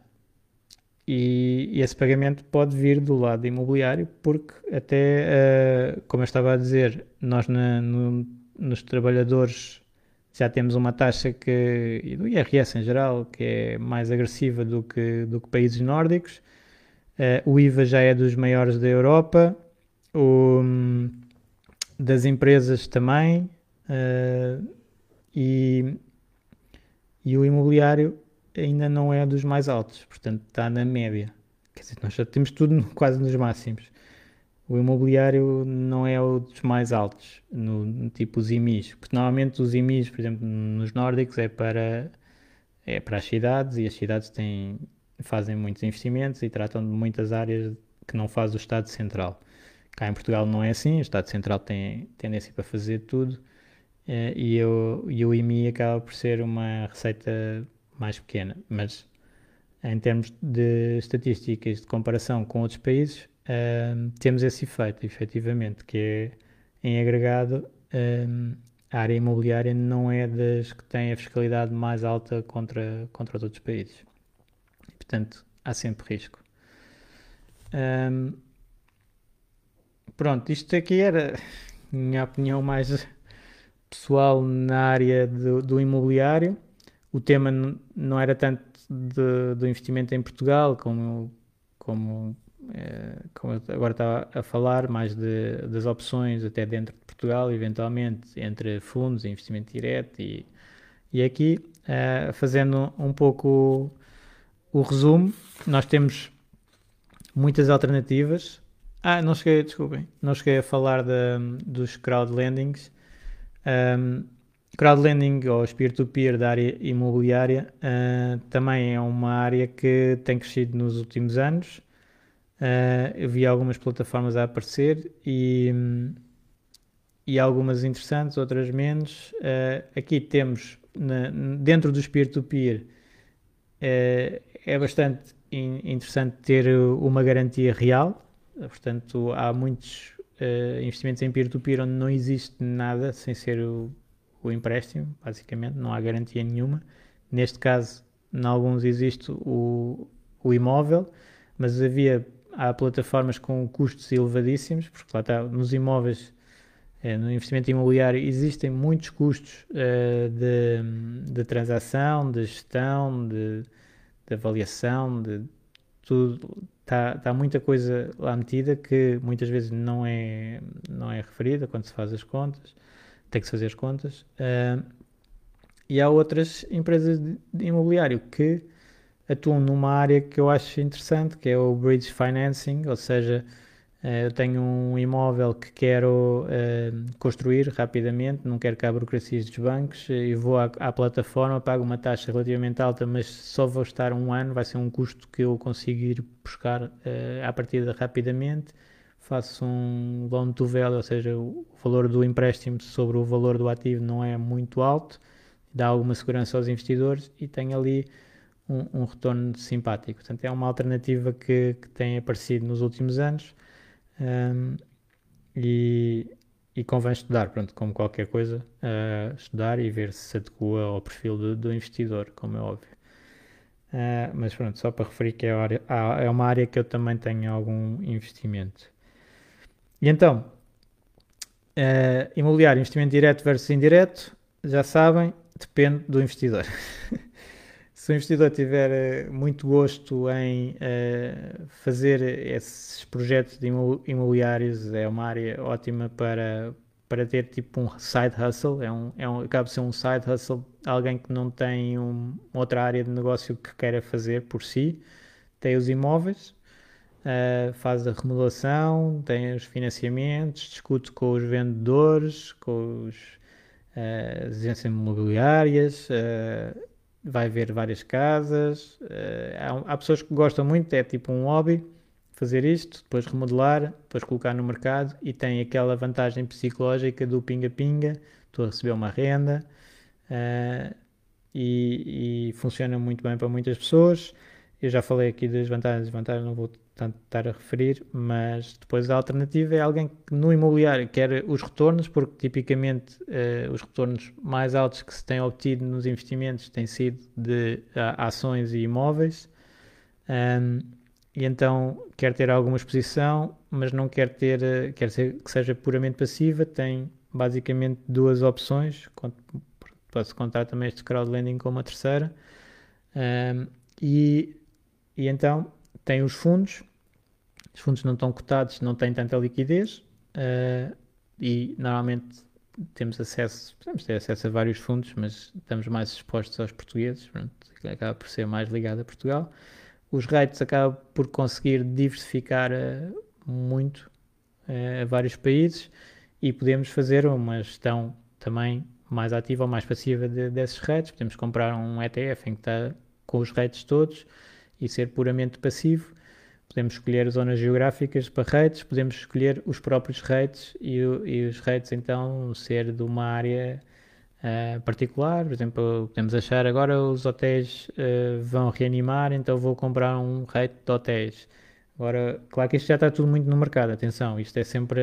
e, e, esse pagamento pode vir do lado imobiliário, porque até, uh, como eu estava a dizer, nós na, no, nos trabalhadores já temos uma taxa que, e do IRS em geral, que é mais agressiva do que, do que países nórdicos. o IVA já é dos maiores da Europa, o, das empresas também, e, e o imobiliário ainda não é dos mais altos, portanto está na média. Quer dizer, nós já temos tudo quase nos máximos. O imobiliário não é o dos mais altos, no, no tipo os IMIs, porque normalmente os IMIs, por exemplo, nos nórdicos é para, é para as cidades e as cidades têm, fazem muitos investimentos e tratam de muitas áreas que não faz o Estado Central. Cá em Portugal não é assim, o Estado Central tem tendência para fazer tudo eh, e, eu, e o IMI acaba por ser uma receita mais pequena, mas em termos de estatísticas de comparação com outros países, uh, temos esse efeito, efetivamente, que é, em agregado, uh, a área imobiliária não é das que têm a fiscalidade mais alta contra, contra os outros países. Portanto, há sempre risco. Um, pronto, isto aqui era, minha opinião, mais pessoal na área do, do imobiliário. O tema não era tanto de, do investimento em Portugal, como, como, é, como agora está a falar, mais de, das opções até dentro de Portugal, eventualmente, entre fundos, investimento direto e, e aqui, é, fazendo um pouco o, o resumo, nós temos muitas alternativas. Ah, não cheguei, desculpem, não cheguei a falar de, dos crowdlendings. Um, crowdlending ou peer-to-peer da área imobiliária uh, também é uma área que tem crescido nos últimos anos. Uh, eu vi algumas plataformas a aparecer e, e algumas interessantes, outras menos. Uh, aqui temos, na, dentro dos peer-to-peer, é bastante in, interessante ter uma garantia real. Portanto, há muitos investimentos em peer-to-peer -peer onde não existe nada sem ser o o empréstimo, basicamente, não há garantia nenhuma. Neste caso, em alguns existe o, o imóvel, mas havia há plataformas com custos elevadíssimos, porque lá está, nos imóveis, eh, no investimento imobiliário, existem muitos custos eh, de, de transação, de gestão, de, de avaliação, de tudo. Está, está muita coisa lá metida que muitas vezes não é, não é referida quando se faz as contas tem que fazer as contas. Uh, e há outras empresas de, de, imobiliário que atuam numa área que eu acho interessante, que é o bridge financing, ou seja, uh, eu tenho um imóvel que quero uh, construir rapidamente, não quero que há burocracias dos bancos, e vou à, à, plataforma, pago uma taxa relativamente alta, mas só vou estar um ano, vai ser um custo que eu consigo ir buscar uh, à partida rapidamente faço um loan to value, ou seja, o valor do empréstimo sobre o valor do ativo não é muito alto, dá alguma segurança aos investidores e tem ali um, um retorno simpático. Portanto, é uma alternativa que, que tem aparecido nos últimos anos um, e, e convém estudar, pronto, como qualquer coisa, uh, estudar e ver se se adequa ao perfil do, do investidor, como é óbvio. Uh, mas pronto, só para referir que é, área, é uma área que eu também tenho algum investimento. E então, uh, imobiliário, investimento direto versus indireto, já sabem, depende do investidor. [LAUGHS] Se o investidor tiver eh, muito gosto em uh, fazer esses projetos de imobiliários, é uma área ótima para, para ter tipo um side hustle, é um, é um, acaba de ser um side hustle, alguém que não tem um, outra área de negócio que queira fazer por si, tem os imóveis, uh, faz a remodelação, tem os financiamentos, discute com os vendedores, com os, uh, as agências imobiliárias, uh, vai ver várias casas. Há, há, pessoas que gostam muito, é tipo um hobby, fazer isto, depois remodelar, depois colocar no mercado e tem aquela vantagem psicológica do pinga-pinga, estou a receber uma renda. E, e, funciona muito bem para muitas pessoas. Eu já falei aqui das vantagens e desvantagens, não vou tanto estar a referir, mas depois a alternativa é alguém que no imobiliário quer os retornos, porque tipicamente uh, os retornos mais altos que se têm obtido nos investimentos têm sido de ações e imóveis, um, e então quer ter alguma exposição, mas não quer ter, uh, quer ser, que seja puramente passiva, tem basicamente duas opções, pode-se contar também este crowdlending como a terceira, um, e, e então tem os fundos os fundos não estão cotados, não têm tanta liquidez uh, e normalmente temos acesso, podemos ter acesso a vários fundos, mas estamos mais expostos aos portugueses, pronto, acaba por ser mais ligado a Portugal. Os rates acabam por conseguir diversificar uh, muito uh, a vários países e podemos fazer uma gestão também mais ativa ou mais passiva de, desses rates. Podemos comprar um ETF em que está com os rates todos e ser puramente passivo Podemos escolher zonas geográficas para rates, podemos escolher os próprios rates e, e os rates então ser de uma área uh, particular. Por exemplo, podemos achar agora os hotéis uh, vão reanimar, então vou comprar um rate de hotéis. Agora, claro que isto já está tudo muito no mercado, atenção, isto é sempre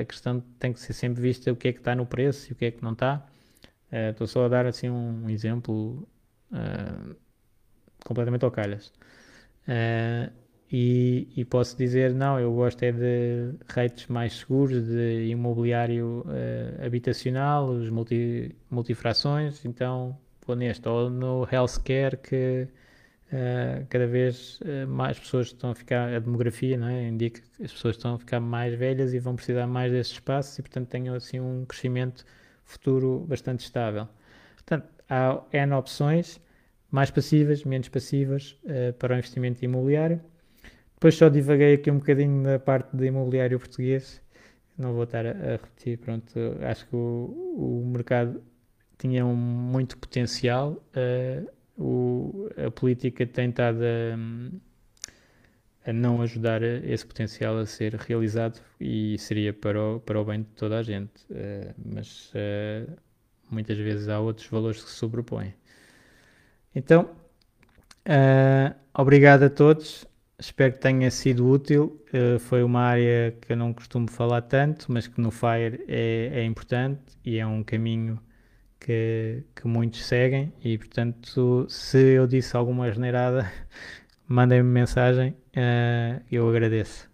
a questão, tem que ser sempre vista o que é que está no preço e o que é que não está. Uh, estou só a dar assim um exemplo completamente ao calhas. Uh, e, e, posso dizer, não, eu gosto é de rates mais seguros, de imobiliário uh, habitacional, os multi, multifrações, então vou neste, ou no healthcare que uh, cada vez mais pessoas estão a ficar, a demografia é? indica que as pessoas estão a ficar mais velhas e vão precisar mais desses espaços e portanto tenho assim um crescimento futuro bastante estável. Portanto, há N opções, mais passivas, menos passivas para o investimento imobiliário depois só divaguei aqui um bocadinho na parte de imobiliário português. Não vou estar a, a repetir, pronto. Acho que o, o mercado tinha um, muito potencial. Uh, o, a política tem estado a, a, não ajudar esse potencial a ser realizado e seria para o, para o bem de toda a gente. Uh, mas uh, muitas vezes há outros valores que se sobrepõem. Então, obrigado a todos. Espero que tenha sido útil. Uh, foi uma área que eu não costumo falar tanto, mas que no Fire é, é importante e é um caminho que, que, muitos seguem. E portanto, se eu disse alguma asneirada, [LAUGHS] mandem-me mensagem, uh, eu agradeço.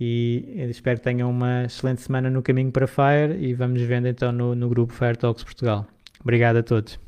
E espero que tenham uma excelente semana no caminho para Fire e vamos vendo então no, no grupo Fire Talks Portugal. Obrigado a todos.